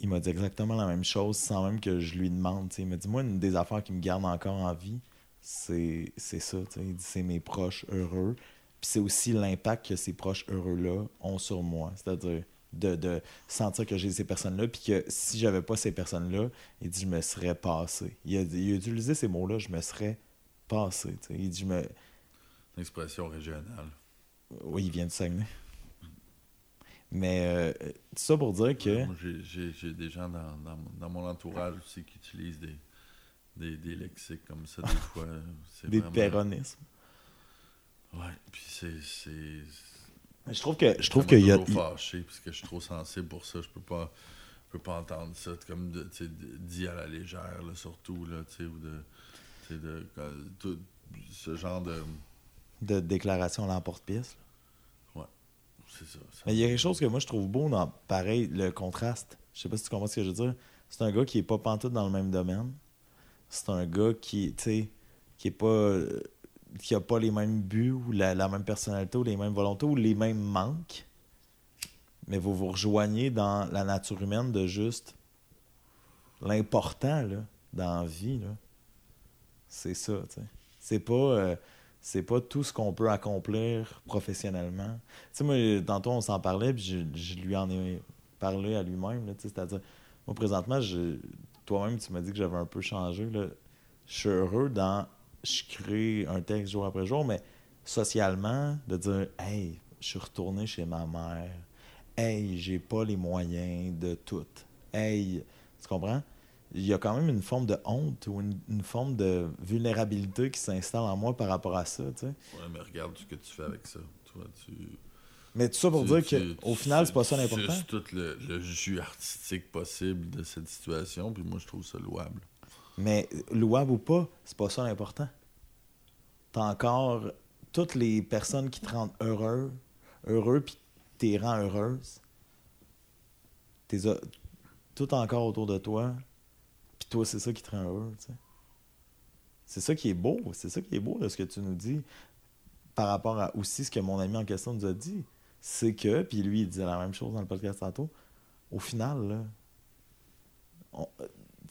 [SPEAKER 1] Il m'a dit exactement la même chose sans même que je lui demande. Il m'a dit Moi, une des affaires qui me garde encore en vie, c'est c'est ça. Il dit C'est mes proches heureux. Puis c'est aussi l'impact que ces proches heureux-là ont sur moi. C'est-à-dire de, de sentir que j'ai ces personnes-là, puis que si j'avais pas ces personnes-là, il dit je me serais passé. Il a, dit- il a utilisé ces mots-là, je me serais passé. tu sais. Il dit je me.
[SPEAKER 2] Une expression régionale.
[SPEAKER 1] Oui, il vient de Saguenay. Mais euh, tout ça pour dire que.
[SPEAKER 2] J'ai- des gens dans, dans, mon- dans mon entourage aussi qui utilisent des, des, des lexiques comme ça, des [laughs] fois.
[SPEAKER 1] Des
[SPEAKER 2] vraiment-
[SPEAKER 1] péronismes.
[SPEAKER 2] Ouais, puis c'est.
[SPEAKER 1] Mais Je trouve que je trouve qu'il y a.
[SPEAKER 2] fâché parce que je suis trop sensible pour ça. Je peux pas, je peux pas entendre ça comme de, dit à la légère, là, surtout, là, tu sais, ou de. tu sais, de quand- tout ce genre de.
[SPEAKER 1] de déclaration à l'emporte-pièce.
[SPEAKER 2] C'est ça. ça-
[SPEAKER 1] Mais il y a quelque chose que moi je trouve beau dans pareil, le contraste. Je sais pas si tu comprends ce que je veux dire. C'est un gars qui est pas pantoute dans le même domaine. C'est un gars qui, tu sais, qui est pas. Qui a pas les mêmes buts ou la, même personnalité ou les mêmes volontés ou les mêmes manques. Mais vous vous rejoignez dans la nature humaine de juste l'important dans la vie. C'est ça, tu sais. C'est pas. euh, pas tout ce qu'on peut accomplir professionnellement. Tu sais, moi, tantôt, on s'en parlait, puis je, je lui en ai parlé à lui-même. C'est-à-dire, moi, présentement, toi-même, tu m'as dit que j'avais un peu changé. Je suis heureux dans. Je crée un texte jour après jour, mais socialement, de dire Hey, je suis retourné chez ma mère. Hey, j'ai pas les moyens de tout. Hey, tu comprends? Il y a quand même une forme de honte ou une, une forme de vulnérabilité qui s'installe en moi par rapport à ça, tu sais.
[SPEAKER 2] Ouais, mais regarde ce que tu fais avec ça. Toi, tu.
[SPEAKER 1] Mais tout ça pour
[SPEAKER 2] tu-
[SPEAKER 1] dire
[SPEAKER 2] tu-
[SPEAKER 1] qu'au final, c'est pas ça l'important.
[SPEAKER 2] suces tout le, le jus artistique possible de cette situation, puis moi, je trouve ça louable.
[SPEAKER 1] Mais louable ou pas, c'est pas ça l'important. T'as encore toutes les personnes qui te rendent heureux, heureux, puis t'es rends heureuse. T'es tout encore autour de toi, puis toi, c'est ça qui te rend heureux. C'est ça qui est beau, c'est ça qui est beau de ce que tu nous dis par rapport à aussi ce que mon ami en question nous a dit. C'est que, puis lui, il disait la même chose dans le podcast tantôt, au final, là, on-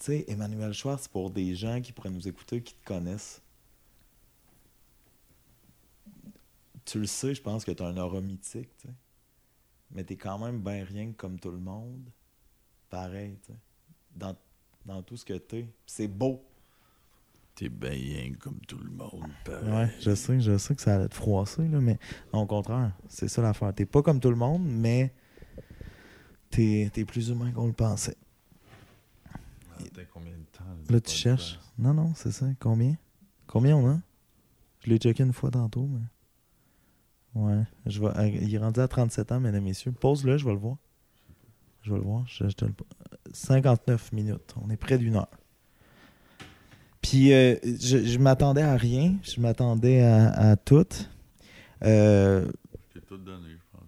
[SPEAKER 1] tu sais, Emmanuel Schwartz, pour des gens qui pourraient nous écouter, qui te connaissent, tu le sais, je pense que tu as un aura mythique, tu sais. Mais tu es quand même bien rien que comme tout le monde. Pareil, tu sais. Dans, dans tout ce que tu es. C'est beau.
[SPEAKER 2] T'es bien comme tout le monde. pareil.
[SPEAKER 1] Ouais, je sais, je sais que ça allait te froisser, là, mais non, au contraire, c'est ça l'affaire. T'es pas comme tout le monde, mais t'es es plus humain qu'on le pensait.
[SPEAKER 2] Attends, combien de temps?
[SPEAKER 1] Là, tu cherches. Non, non, c'est ça. Combien? Combien on a? Je l'ai checké une fois tantôt, mais. Ouais. Je vais, euh, il est rendu à 37 ans, mesdames et messieurs. Pause-le, je vais le voir. Je vais le voir. Je, je te le- 59 minutes. On est près d'une heure. Puis, euh, je, je m'attendais à rien. Je m'attendais à, à tout. Euh,
[SPEAKER 2] J'ai tout donné, je pense.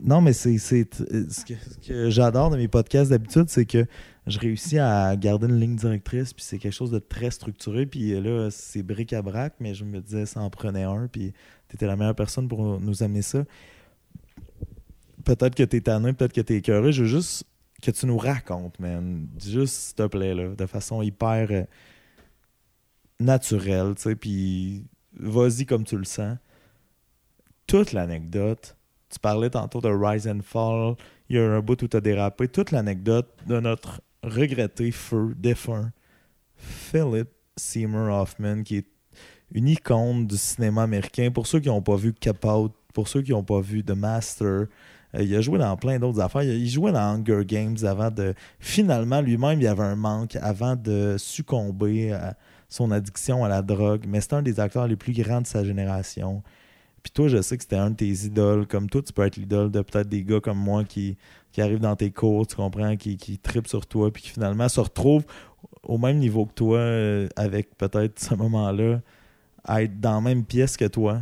[SPEAKER 1] Non, mais c'est c'est- euh, ce que, ce que j'adore de mes podcasts d'habitude, c'est que je réussis à garder une ligne directrice, puis c'est quelque chose de très structuré, puis là, c'est bric-à-brac, mais je me disais, ça en prenait un, puis t'étais la meilleure personne pour nous amener ça. Peut-être que t'es tanné, peut-être que t'es écœuré, je veux juste que tu nous racontes, man. Juste, s'il te plaît, là, de façon hyper euh, naturelle, tu sais, puis vas-y comme tu le sens. Toute l'anecdote, tu parlais tantôt de Rise and Fall. Il y a un bout où tu as dérapé. Toute l'anecdote de notre regretté feu, défunt, Philip Seymour Hoffman, qui est une icône du cinéma américain. Pour ceux qui n'ont pas vu Cap Out, pour ceux qui n'ont pas vu The Master, euh, il a joué dans plein d'autres affaires. Il, jouait dans Hunger Games avant de. Finalement, lui-même, il avait un manque avant de succomber à son addiction à la drogue. Mais c'est un des acteurs les plus grands de sa génération. Puis toi, je sais que c'était un de tes idoles. Comme toi, tu peux être l'idole de peut-être des gars comme moi qui, qui arrivent dans tes cours, tu comprends, qui, qui tripent sur toi, puis qui finalement se retrouvent au même niveau que toi, euh, avec peut-être ce moment-là, à être dans la même pièce que toi.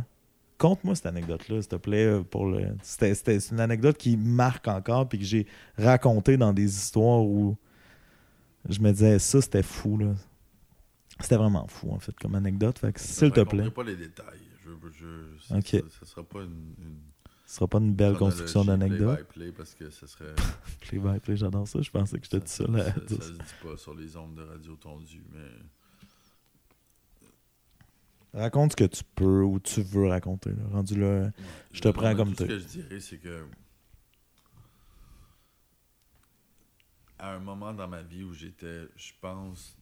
[SPEAKER 1] Conte-moi cette anecdote-là, s'il te plaît. euh, Pour le... c'était, une anecdote qui marque encore, puis que j'ai raconté dans des histoires où je me disais, ça, c'était fou. Là. C'était vraiment fou, en fait, comme anecdote. Fait que, s'il
[SPEAKER 2] Je
[SPEAKER 1] te plaît,
[SPEAKER 2] pas les détails. Je, ça,
[SPEAKER 1] Ok.
[SPEAKER 2] ça, ça sera pas une, une
[SPEAKER 1] ce sera pas une belle construction d'anecdote.
[SPEAKER 2] play-by-play parce que serait. [laughs]
[SPEAKER 1] Play by play, j'adore ça. Je pensais que j'étais tout seul à
[SPEAKER 2] ça,
[SPEAKER 1] dire
[SPEAKER 2] ça se dit pas sur les ondes de radio tondues, mais
[SPEAKER 1] Raconte ce que tu peux ou tu veux raconter. là. Rendu là. Je te prends comme
[SPEAKER 2] tout Ce que je dirais, c'est que à un moment dans ma vie où j'étais, je pense,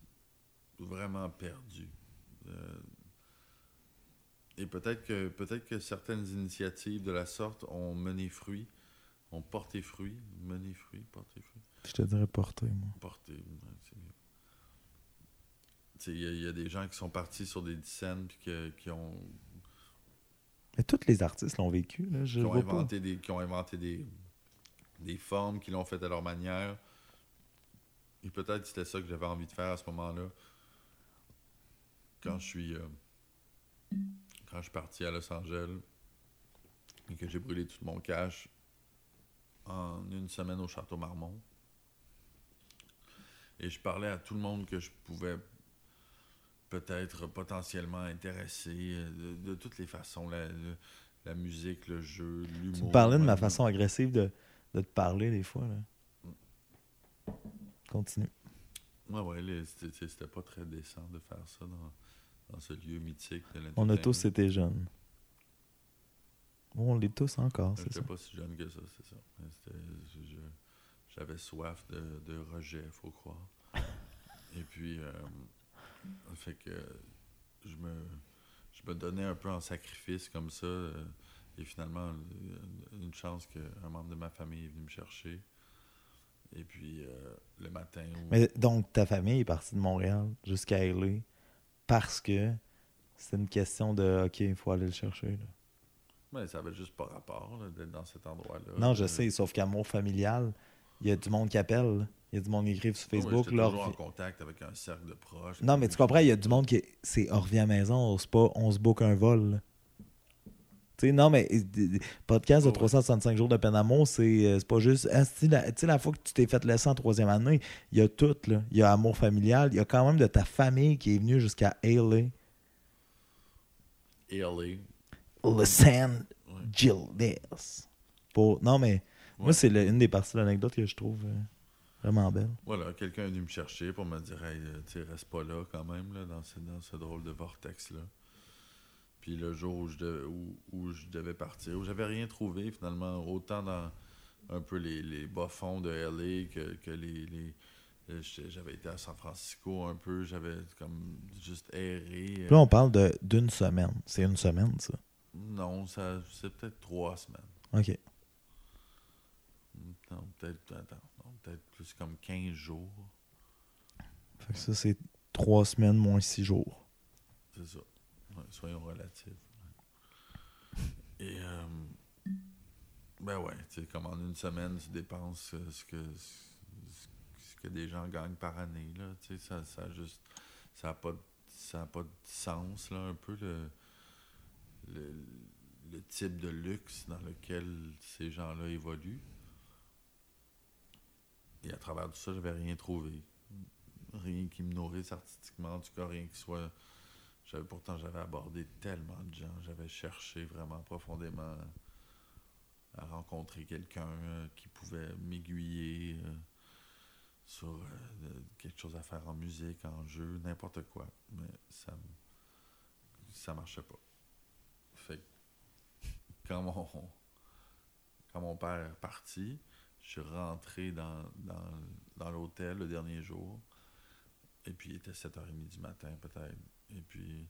[SPEAKER 2] vraiment perdu. euh, et peut-être que peut-être que certaines initiatives de la sorte ont mené fruit, ont porté fruit, mené fruit, porté fruit.
[SPEAKER 1] Je te dirais porter, moi.
[SPEAKER 2] porter. ouais, c'est mieux. Il y, a- il y a des gens qui sont partis sur des scènes puis que- qui ont,
[SPEAKER 1] Mais tous les artistes l'ont vécu. Là. Je
[SPEAKER 2] qui ont
[SPEAKER 1] pas.
[SPEAKER 2] inventé, des, qui ont inventé des, des formes, qui l'ont fait à leur manière. Et peut-être que c'était ça que j'avais envie de faire à ce moment-là. Quand je suis euh, quand je suis parti à Los Angeles et que j'ai brûlé tout mon cash en une semaine au Château Marmont. Et je parlais à tout le monde que je pouvais peut-être potentiellement intéresser euh, de, de toutes les façons. La, le- la musique, le jeu, l'humour.
[SPEAKER 1] Tu me parlais de ma façon agressive de, de te parler des fois. Là. Continue.
[SPEAKER 2] Ouais, ouais, c'était pas très décent de faire ça dans, dans ce lieu mythique de
[SPEAKER 1] On a tous été jeunes. On l'est tous encore, c'est
[SPEAKER 2] J'étais
[SPEAKER 1] ça.
[SPEAKER 2] pas si jeune que ça, c'est ça. J'avais soif de, de rejet, faut croire. [laughs] Et puis, euh, fait que je me, je me donnais un peu en sacrifice comme ça. euh, et finalement, une chance qu'un membre de ma famille est venu me chercher. Et puis, euh, le matin où...
[SPEAKER 1] Mais donc, ta famille est partie de Montréal jusqu'à LA parce que c'est une question de OK, il faut aller le chercher. là.
[SPEAKER 2] Ouais, ça avait juste pas rapport d'être dans cet endroit-là.
[SPEAKER 1] Non, je sais, sauf qu'amour familial, il y a du monde qui appelle. Il y a du monde qui écrive sur Facebook. leur
[SPEAKER 2] toujours en contact avec un cercle de proches.
[SPEAKER 1] Non, mais tu comprends, il y a du monde qui. C'est on revient à la maison, on se, pas, on se book un vol. non, mais podcast de
[SPEAKER 2] Oh, ouais.
[SPEAKER 1] 365 jours de peine d'amour, c'est euh, c'est pas juste. Ah, tu sais, la, fois que tu t'es fait laisser en troisième année, il y a tout. Il y a amour familial, il y a quand même de ta famille qui est venue jusqu'à LA.
[SPEAKER 2] LA.
[SPEAKER 1] Los Angeles. Pour... Non, mais moi, c'est une des parties de l'anecdote que je trouve euh, vraiment belle.
[SPEAKER 2] Voilà, quelqu'un est venu me chercher pour me dire Hey, euh, tu reste pas là quand même, là, dans, ce, dans ce drôle de vortex-là. Puis le jour où je, de- où, où je devais partir, où j'avais rien trouvé finalement, autant dans un peu les, les bas-fonds de LA que, que les. les- euh, j'avais été à San Francisco un peu, j'avais comme juste erré. euh,
[SPEAKER 1] là, on parle d'une semaine. C'est une semaine, ça?
[SPEAKER 2] Non, ça, c'est peut-être trois semaines.
[SPEAKER 1] OK.
[SPEAKER 2] Non, peut-être peut-être plus comme 15 jours.
[SPEAKER 1] Fait que ça, c'est trois semaines moins six jours.
[SPEAKER 2] C'est ça. Soyons relatifs. Et, euh, ben ouais, tu sais, comme en une semaine, tu dépenses euh, ce que, ce que des gens gagnent par année, là. Tu sais, ça, ça juste. Ça n'a pas, pas de sens, là, un peu, le, le, le type de luxe dans lequel ces gens-là évoluent. Et à travers tout ça, je n'avais rien trouvé. Rien qui me nourrisse artistiquement, en tout cas, rien qui soit. J'avais, pourtant, j'avais abordé tellement de gens, j'avais cherché vraiment profondément à rencontrer quelqu'un euh, qui pouvait m'aiguiller euh, sur euh, quelque chose à faire en musique, en jeu, n'importe quoi. Mais ça ça marchait pas. Fait quand mon, quand mon père est parti, je suis rentré dans, dans, dans l'hôtel le dernier jour. Et puis il était 7h30 du matin peut-être. Et puis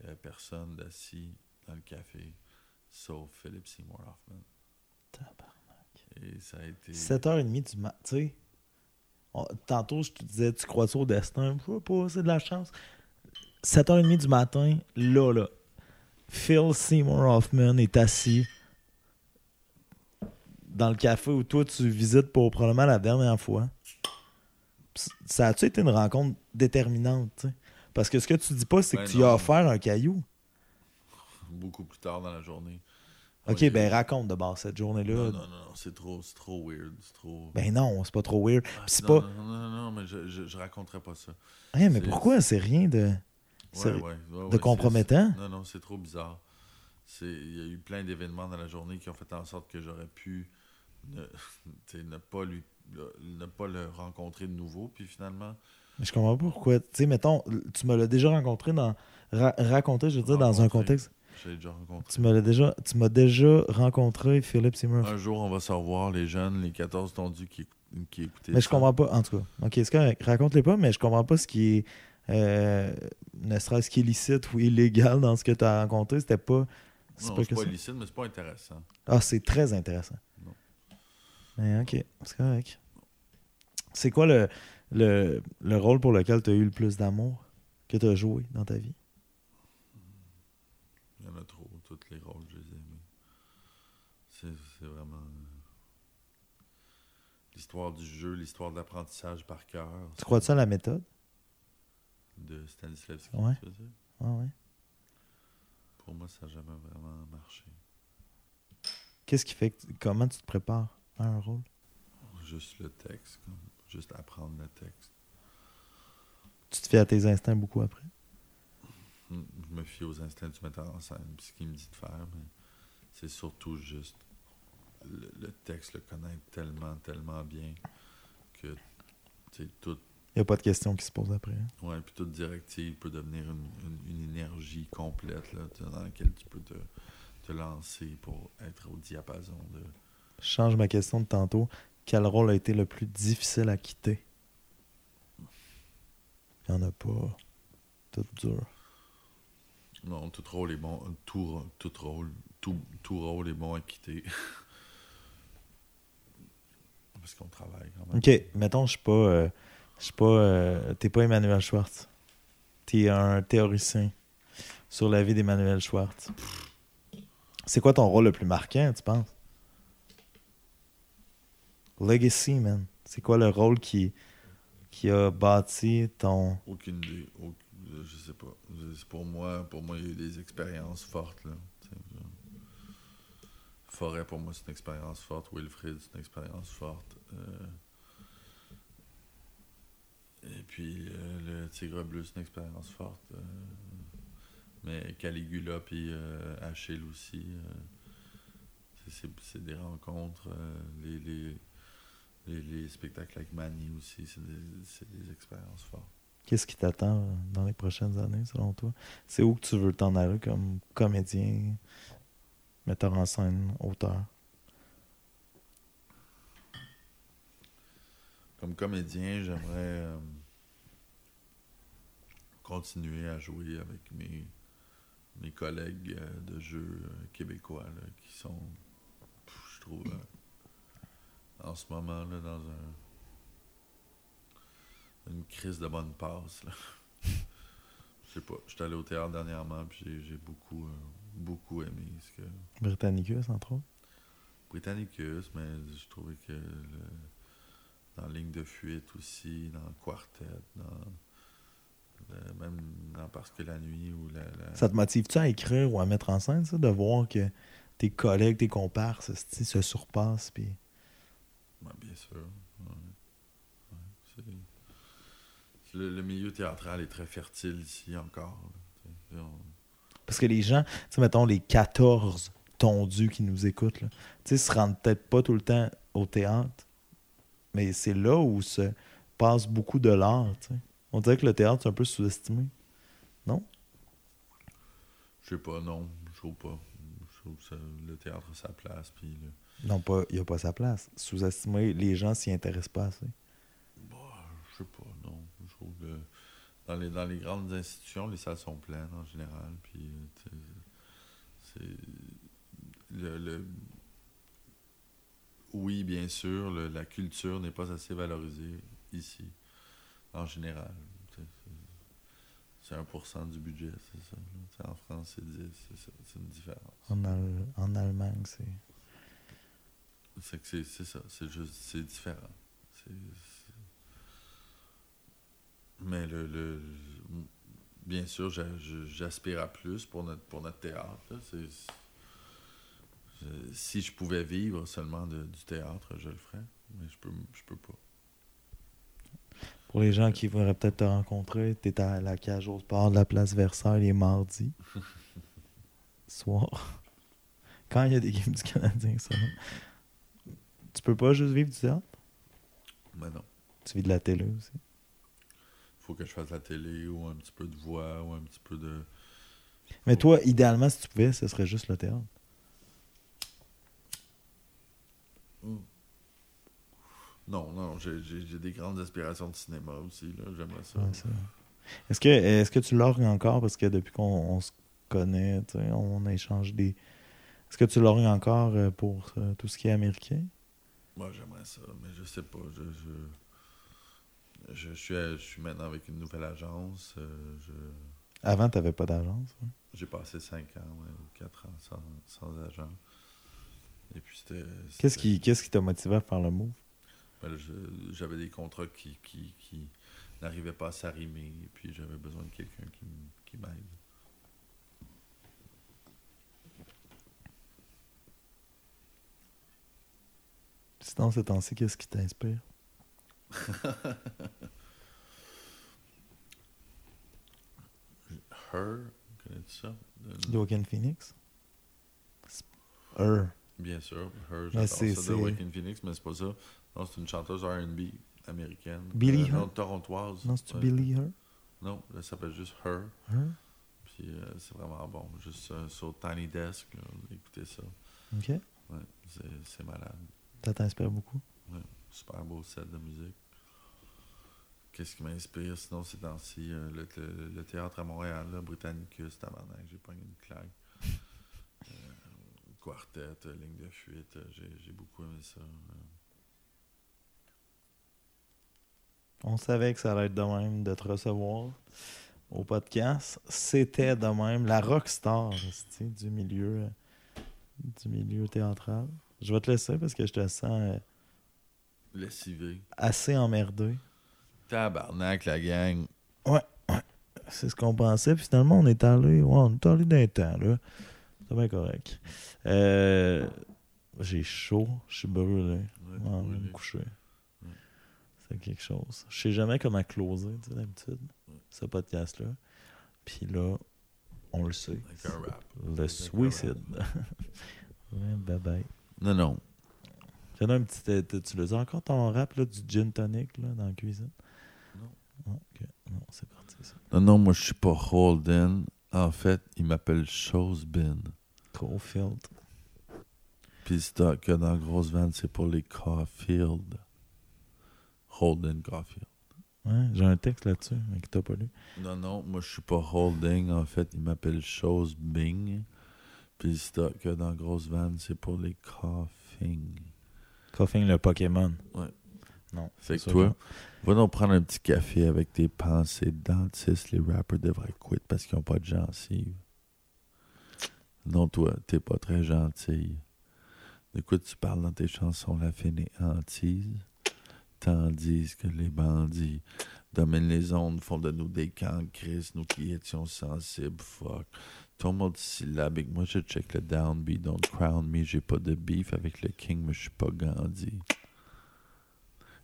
[SPEAKER 2] il n'y avait personne d'assis dans le café, sauf Philip Seymour Hoffman. Et ça a été.
[SPEAKER 1] 7h30 du matin, tu sais. on- Tantôt, je te disais, tu crois au destin? Je sais pas, c'est de la chance. 7h30 du matin, là, là, Phil Seymour Hoffman est assis dans le café où toi, tu visites pour probablement la dernière fois. Pis Ça a-tu été une rencontre déterminante, tu sais? Parce que ce que tu dis pas, c'est
[SPEAKER 2] Ben
[SPEAKER 1] que tu lui as
[SPEAKER 2] non.
[SPEAKER 1] offert un caillou.
[SPEAKER 2] beaucoup plus tard dans la journée.
[SPEAKER 1] Ok,
[SPEAKER 2] Ouais,
[SPEAKER 1] ben raconte de base cette journée-là.
[SPEAKER 2] Non, non, non, non, c'est trop, c'est trop weird. C'est trop.
[SPEAKER 1] Ben non, c'est pas trop weird.
[SPEAKER 2] Ah,
[SPEAKER 1] c'est
[SPEAKER 2] non,
[SPEAKER 1] pas.
[SPEAKER 2] non, non, non, non, mais je, je, je raconterai pas ça.
[SPEAKER 1] Hein, mais pourquoi? c'est rien de.
[SPEAKER 2] Ouais, ouais,
[SPEAKER 1] de compromettant?
[SPEAKER 2] Non, non, c'est trop bizarre. Il y a eu plein d'événements dans la journée qui ont fait en sorte que j'aurais pu ne, [laughs] ne, pas lui, ne pas le rencontrer de nouveau. Puis finalement,
[SPEAKER 1] Mais je comprends pas pourquoi. Tu sais, mettons, tu me l'as déjà rencontré dans. ra- raconté, je veux dire, dans un contexte.
[SPEAKER 2] j'ai déjà rencontré.
[SPEAKER 1] Tu me l'as déjà. Tu m'as déjà rencontré Philip Seymour.
[SPEAKER 2] Un jour, on va se revoir, les jeunes, les 14 tondus qui, qui écoutaient
[SPEAKER 1] mais je
[SPEAKER 2] ça.
[SPEAKER 1] comprends pas. En tout cas, ok, c'est correct. Raconte-les pas, mais je comprends pas ce qui est. euh, ne serait-ce qu'illicite ou illégal dans ce que tu as rencontré. C'était pas. C'est
[SPEAKER 2] Non,
[SPEAKER 1] pas
[SPEAKER 2] pas illicite, mais c'est pas intéressant.
[SPEAKER 1] Ah, c'est très intéressant.
[SPEAKER 2] Non.
[SPEAKER 1] Mais ok, c'est correct. C'est quoi le, le, le rôle pour lequel tu as eu le plus d'amour que tu as joué dans ta vie?
[SPEAKER 2] Il y en a trop, tous les rôles, je les ai aimés. C'est c'est vraiment. euh, L'histoire du jeu, l'histoire de l'apprentissage par cœur.
[SPEAKER 1] Tu crois ça à la méthode?
[SPEAKER 2] De Stanislavski,
[SPEAKER 1] Ouais.
[SPEAKER 2] tu veux dire?
[SPEAKER 1] Ah ouais.
[SPEAKER 2] Pour moi, ça n'a jamais vraiment marché.
[SPEAKER 1] Qu'est-ce qui fait que comment tu te prépares à un rôle?
[SPEAKER 2] Juste le texte, comme, juste apprendre le texte.
[SPEAKER 1] Tu te fais à tes instincts beaucoup après?
[SPEAKER 2] Hmm, Je me fie aux instincts du metteur en scène, ce qu'il me dit de faire, mais c'est surtout juste le, le texte, le connaître tellement, tellement bien que tout
[SPEAKER 1] Il n'y a pas de questions qui se posent après. hein?
[SPEAKER 2] Ouais, puis toute directive peut devenir une, une- une énergie complète là, dans laquelle tu peux te, te lancer pour être au diapason de.
[SPEAKER 1] Je change ma question de tantôt. Quel rôle a été le plus difficile à quitter? Il n'y en a pas. Tout dur.
[SPEAKER 2] Non, tout rôle est bon. Tout, tout rôle, tout, tout rôle est bon à quitter. [laughs] Parce qu'on travaille quand même.
[SPEAKER 1] Ok, mettons, je suis pas. euh, je suis pas. euh, T'es pas Emmanuel Schwartz. T'es un théoricien sur la vie d'Emmanuel Schwartz. C'est quoi ton rôle le plus marquant, tu penses? Legacy, man. C'est quoi le rôle qui, qui a bâti ton.
[SPEAKER 2] Aucune idée. Auc- Je sais pas. Pour moi, pour moi, il y a eu des expériences fortes. Là. Forêt, pour moi, c'est une expérience forte. Wilfrid, c'est une expérience forte. Euh, Et puis, euh, le Tigre Bleu, c'est une expérience forte. Euh, Mais Caligula puis Achille aussi. c'est- des rencontres. les, les, les spectacles avec Manny aussi, c'est des, expériences fortes.
[SPEAKER 1] Qu'est-ce qui t'attend euh, dans les prochaines années, selon toi? C'est où que tu veux t'en aller comme comédien, metteur en scène, auteur?
[SPEAKER 2] Comme comédien, j'aimerais euh, continuer à jouer avec mes, mes collègues euh, de jeu québécois là, qui sont, je trouve, euh, en ce moment là, dans un, une crise de bonne passe. là. [laughs] Je sais pas. Je suis allé au théâtre dernièrement, puis j'ai- beaucoup, euh, beaucoup aimé ce que.
[SPEAKER 1] Britannicus, entre autres?
[SPEAKER 2] Britannicus, mais je trouvais que le- dans Ligne de fuite aussi, dans Quartet, dans. le- même dans Parce que la nuit ou la. la-
[SPEAKER 1] Ça te motive-tu à écrire ou à mettre en scène, ça, de voir que tes collègues, tes comparses se surpassent, puis...
[SPEAKER 2] Ouais, bien sûr. ouais. Le, le milieu théâtral est très fertile ici encore. là. On-
[SPEAKER 1] Parce que les gens, tu sais, mettons, les 14 tondus qui nous écoutent, là, tu sais, se rendent peut-être pas tout le temps au théâtre, mais c'est là où se passe beaucoup de l'art, tu sais. On dirait que le théâtre, c'est un peu sous-estimé.
[SPEAKER 2] Je sais pas, non, je trouve pas. Je trouve que ça- le théâtre a sa place, puis le-
[SPEAKER 1] Non, pas, il n'y a pas sa place. Sous-estimé, les gens s'y intéressent pas assez.
[SPEAKER 2] Bah, je sais pas, non. Je trouve que dans les, dans les grandes institutions, les salles sont pleines en général. Puis, euh, c'est. Le, le- Oui, bien sûr, le- la culture n'est pas assez valorisée ici, en général. C'est c'est 1% du budget, c'est ça. En France, c'est 10, c'est ça. C'est une différence.
[SPEAKER 1] En, Al- en Allemagne, c'est...
[SPEAKER 2] C'est que c'est ça, c'est juste, c'est différent. Mais le, le- bien sûr, j'aspire à plus pour notre, pour notre théâtre. là. Si je pouvais vivre seulement de- du théâtre, je le ferais, mais je peux, je peux pas.
[SPEAKER 1] Pour les gens qui voudraient peut-être te rencontrer, t'es à la cage au sport de la place Versailles les mardis. [laughs] Soir. Quand il y a des games du Canadien, ça. Tu peux pas juste vivre du théâtre?
[SPEAKER 2] Mais non,
[SPEAKER 1] Tu vis de la télé aussi?
[SPEAKER 2] il faut que je fasse la télé ou un petit peu de voix ou un petit peu de...
[SPEAKER 1] Mais toi, idéalement, si tu pouvais, ce serait juste le théâtre.
[SPEAKER 2] Non, non, j'ai- des grandes aspirations de cinéma aussi, j'aimerais ça.
[SPEAKER 1] Ouais, ça. Est-ce que, est que tu l'orgues encore? Parce que depuis qu'on on se connaît, on a échangé des. Est-ce que tu l'orgues encore euh, pour euh, tout ce qui est américain?
[SPEAKER 2] Moi, j'aimerais ça, mais je sais pas. Je, je, je, suis, je suis maintenant avec une nouvelle agence. euh, je,
[SPEAKER 1] Avant, tu n'avais pas d'agence. hein?
[SPEAKER 2] j'ai passé 5 ans ouais, ou 4 ans sans, sans agent. Et puis, c'était.
[SPEAKER 1] Qu'est-ce qui t'a motivé à faire le move?
[SPEAKER 2] ben J'avais des contrats qui, qui, qui n'arrivaient pas à s'arrimer. Et puis, j'avais besoin de quelqu'un qui, qui m'aide.
[SPEAKER 1] Sinon, ces temps-ci, qu'est-ce qui t'inspire? [laughs]
[SPEAKER 2] Her, connais-tu ça? De-
[SPEAKER 1] Joaquin Phoenix? C'est- Her.
[SPEAKER 2] Bien sûr, Her, j'adore
[SPEAKER 1] c'est-
[SPEAKER 2] ça
[SPEAKER 1] c'est-
[SPEAKER 2] de Joaquin Phoenix, mais c'est pas ça. Non, c'est une chanteuse R&B américaine.
[SPEAKER 1] Billie
[SPEAKER 2] Euh, Non,
[SPEAKER 1] Her?
[SPEAKER 2] torontoise.
[SPEAKER 1] Non, c'est-tu
[SPEAKER 2] Ouais.
[SPEAKER 1] Billy Her?
[SPEAKER 2] Non, elle s'appelle juste Her.
[SPEAKER 1] Her?
[SPEAKER 2] Puis euh, c'est vraiment bon. Juste euh, sur Tiny Desk, là, écoutez ça.
[SPEAKER 1] OK.
[SPEAKER 2] Ouais, c'est c'est malade.
[SPEAKER 1] Ça t'inspire beaucoup?
[SPEAKER 2] Super beau set de musique. Qu'est-ce qui m'inspire? Sinon ces temps-ci? euh, le, le- le théâtre à Montréal, là, Britannicus, tabarnak, j'ai pas une claque. Euh, quartet, euh, ligne de fuite, euh, j'ai beaucoup aimé ça.
[SPEAKER 1] On savait que ça allait être de même de te recevoir au podcast. C'était de même la rockstar du milieu du milieu théâtral. Je vais te laisser parce que je te sens euh,
[SPEAKER 2] Lessivé.
[SPEAKER 1] assez emmerdé.
[SPEAKER 2] Tabarnak, la gang.
[SPEAKER 1] C'est ce qu'on pensait. Puis finalement, on est allé. Ouais, on est allé d'un temps, là. C'est bien correct. Euh, J'ai chaud. Je suis brûlé.
[SPEAKER 2] Ouais,
[SPEAKER 1] Ouais, je vais me coucher.
[SPEAKER 2] Ouais.
[SPEAKER 1] C'est quelque chose. Je sais jamais comment closer, tu sais, d'habitude,
[SPEAKER 2] Ouais.
[SPEAKER 1] ce podcast-là. Puis là, on le sait. Le
[SPEAKER 2] un
[SPEAKER 1] suicide. [laughs] ouais, bye bye.
[SPEAKER 2] Non, non.
[SPEAKER 1] Tiens, un petit. Tu le dis encore ton rap là, du gin tonic là, dans la cuisine?
[SPEAKER 2] Non.
[SPEAKER 1] Non, ok. Non, c'est parti ça.
[SPEAKER 2] Non, non, moi, je suis pas Holden. En fait, il m'appelle Chosebin.
[SPEAKER 1] Cofield.
[SPEAKER 2] Puis c'est que dans Grosse Van, c'est pour les Caulfield. Holden Caulfield.
[SPEAKER 1] Ouais, j'ai un texte là-dessus, mais que t'as pas lu.
[SPEAKER 2] Non, non, moi, je suis pas Holding. En fait, il m'appelle Chosebing. Puis c'est que dans Grosse Van, c'est pour les Coughing.
[SPEAKER 1] Coughing le Pokémon.
[SPEAKER 2] Ouais.
[SPEAKER 1] Non.
[SPEAKER 2] Fait que toi, va donc prendre un petit café avec tes pensées de dentiste. Les rappers devraient quitter parce qu'ils n'ont pas de gencives. Non, toi, t'es pas très gentille. De quoi tu parles dans tes chansons, la hantise? Tandis que les bandits dominent les ondes, font de nous des cancres, nous qui étions sensibles, fuck. Ton multisyllabique, moi je check le downbeat, don't crown me, j'ai pas de beef avec le king, mais je suis pas Gandhi.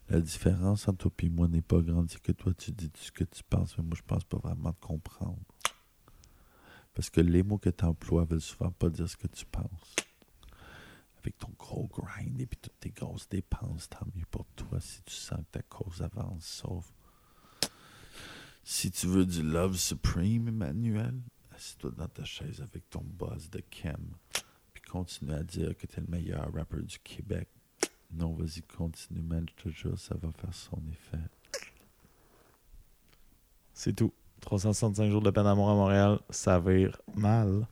[SPEAKER 2] La différence entre toi et moi n'est pas grande, c'est que toi tu dis ce que tu penses, mais moi je pense pas vraiment te comprendre. Parce que les mots que tu emploies veulent souvent pas dire ce que tu penses. Avec ton gros grind et puis toutes tes grosses dépenses, tant mieux pour toi si tu sens que ta cause avance, sauf si tu veux du love supreme, Emmanuel, assis-toi dans ta chaise avec ton buzz de Kem, puis continue à dire que t'es le meilleur rappeur du Québec. Non, vas-y, continue, man, je te jure, ça va faire son effet.
[SPEAKER 1] C'est tout. 365 jours de peine d'amour à Montréal, ça vire mal.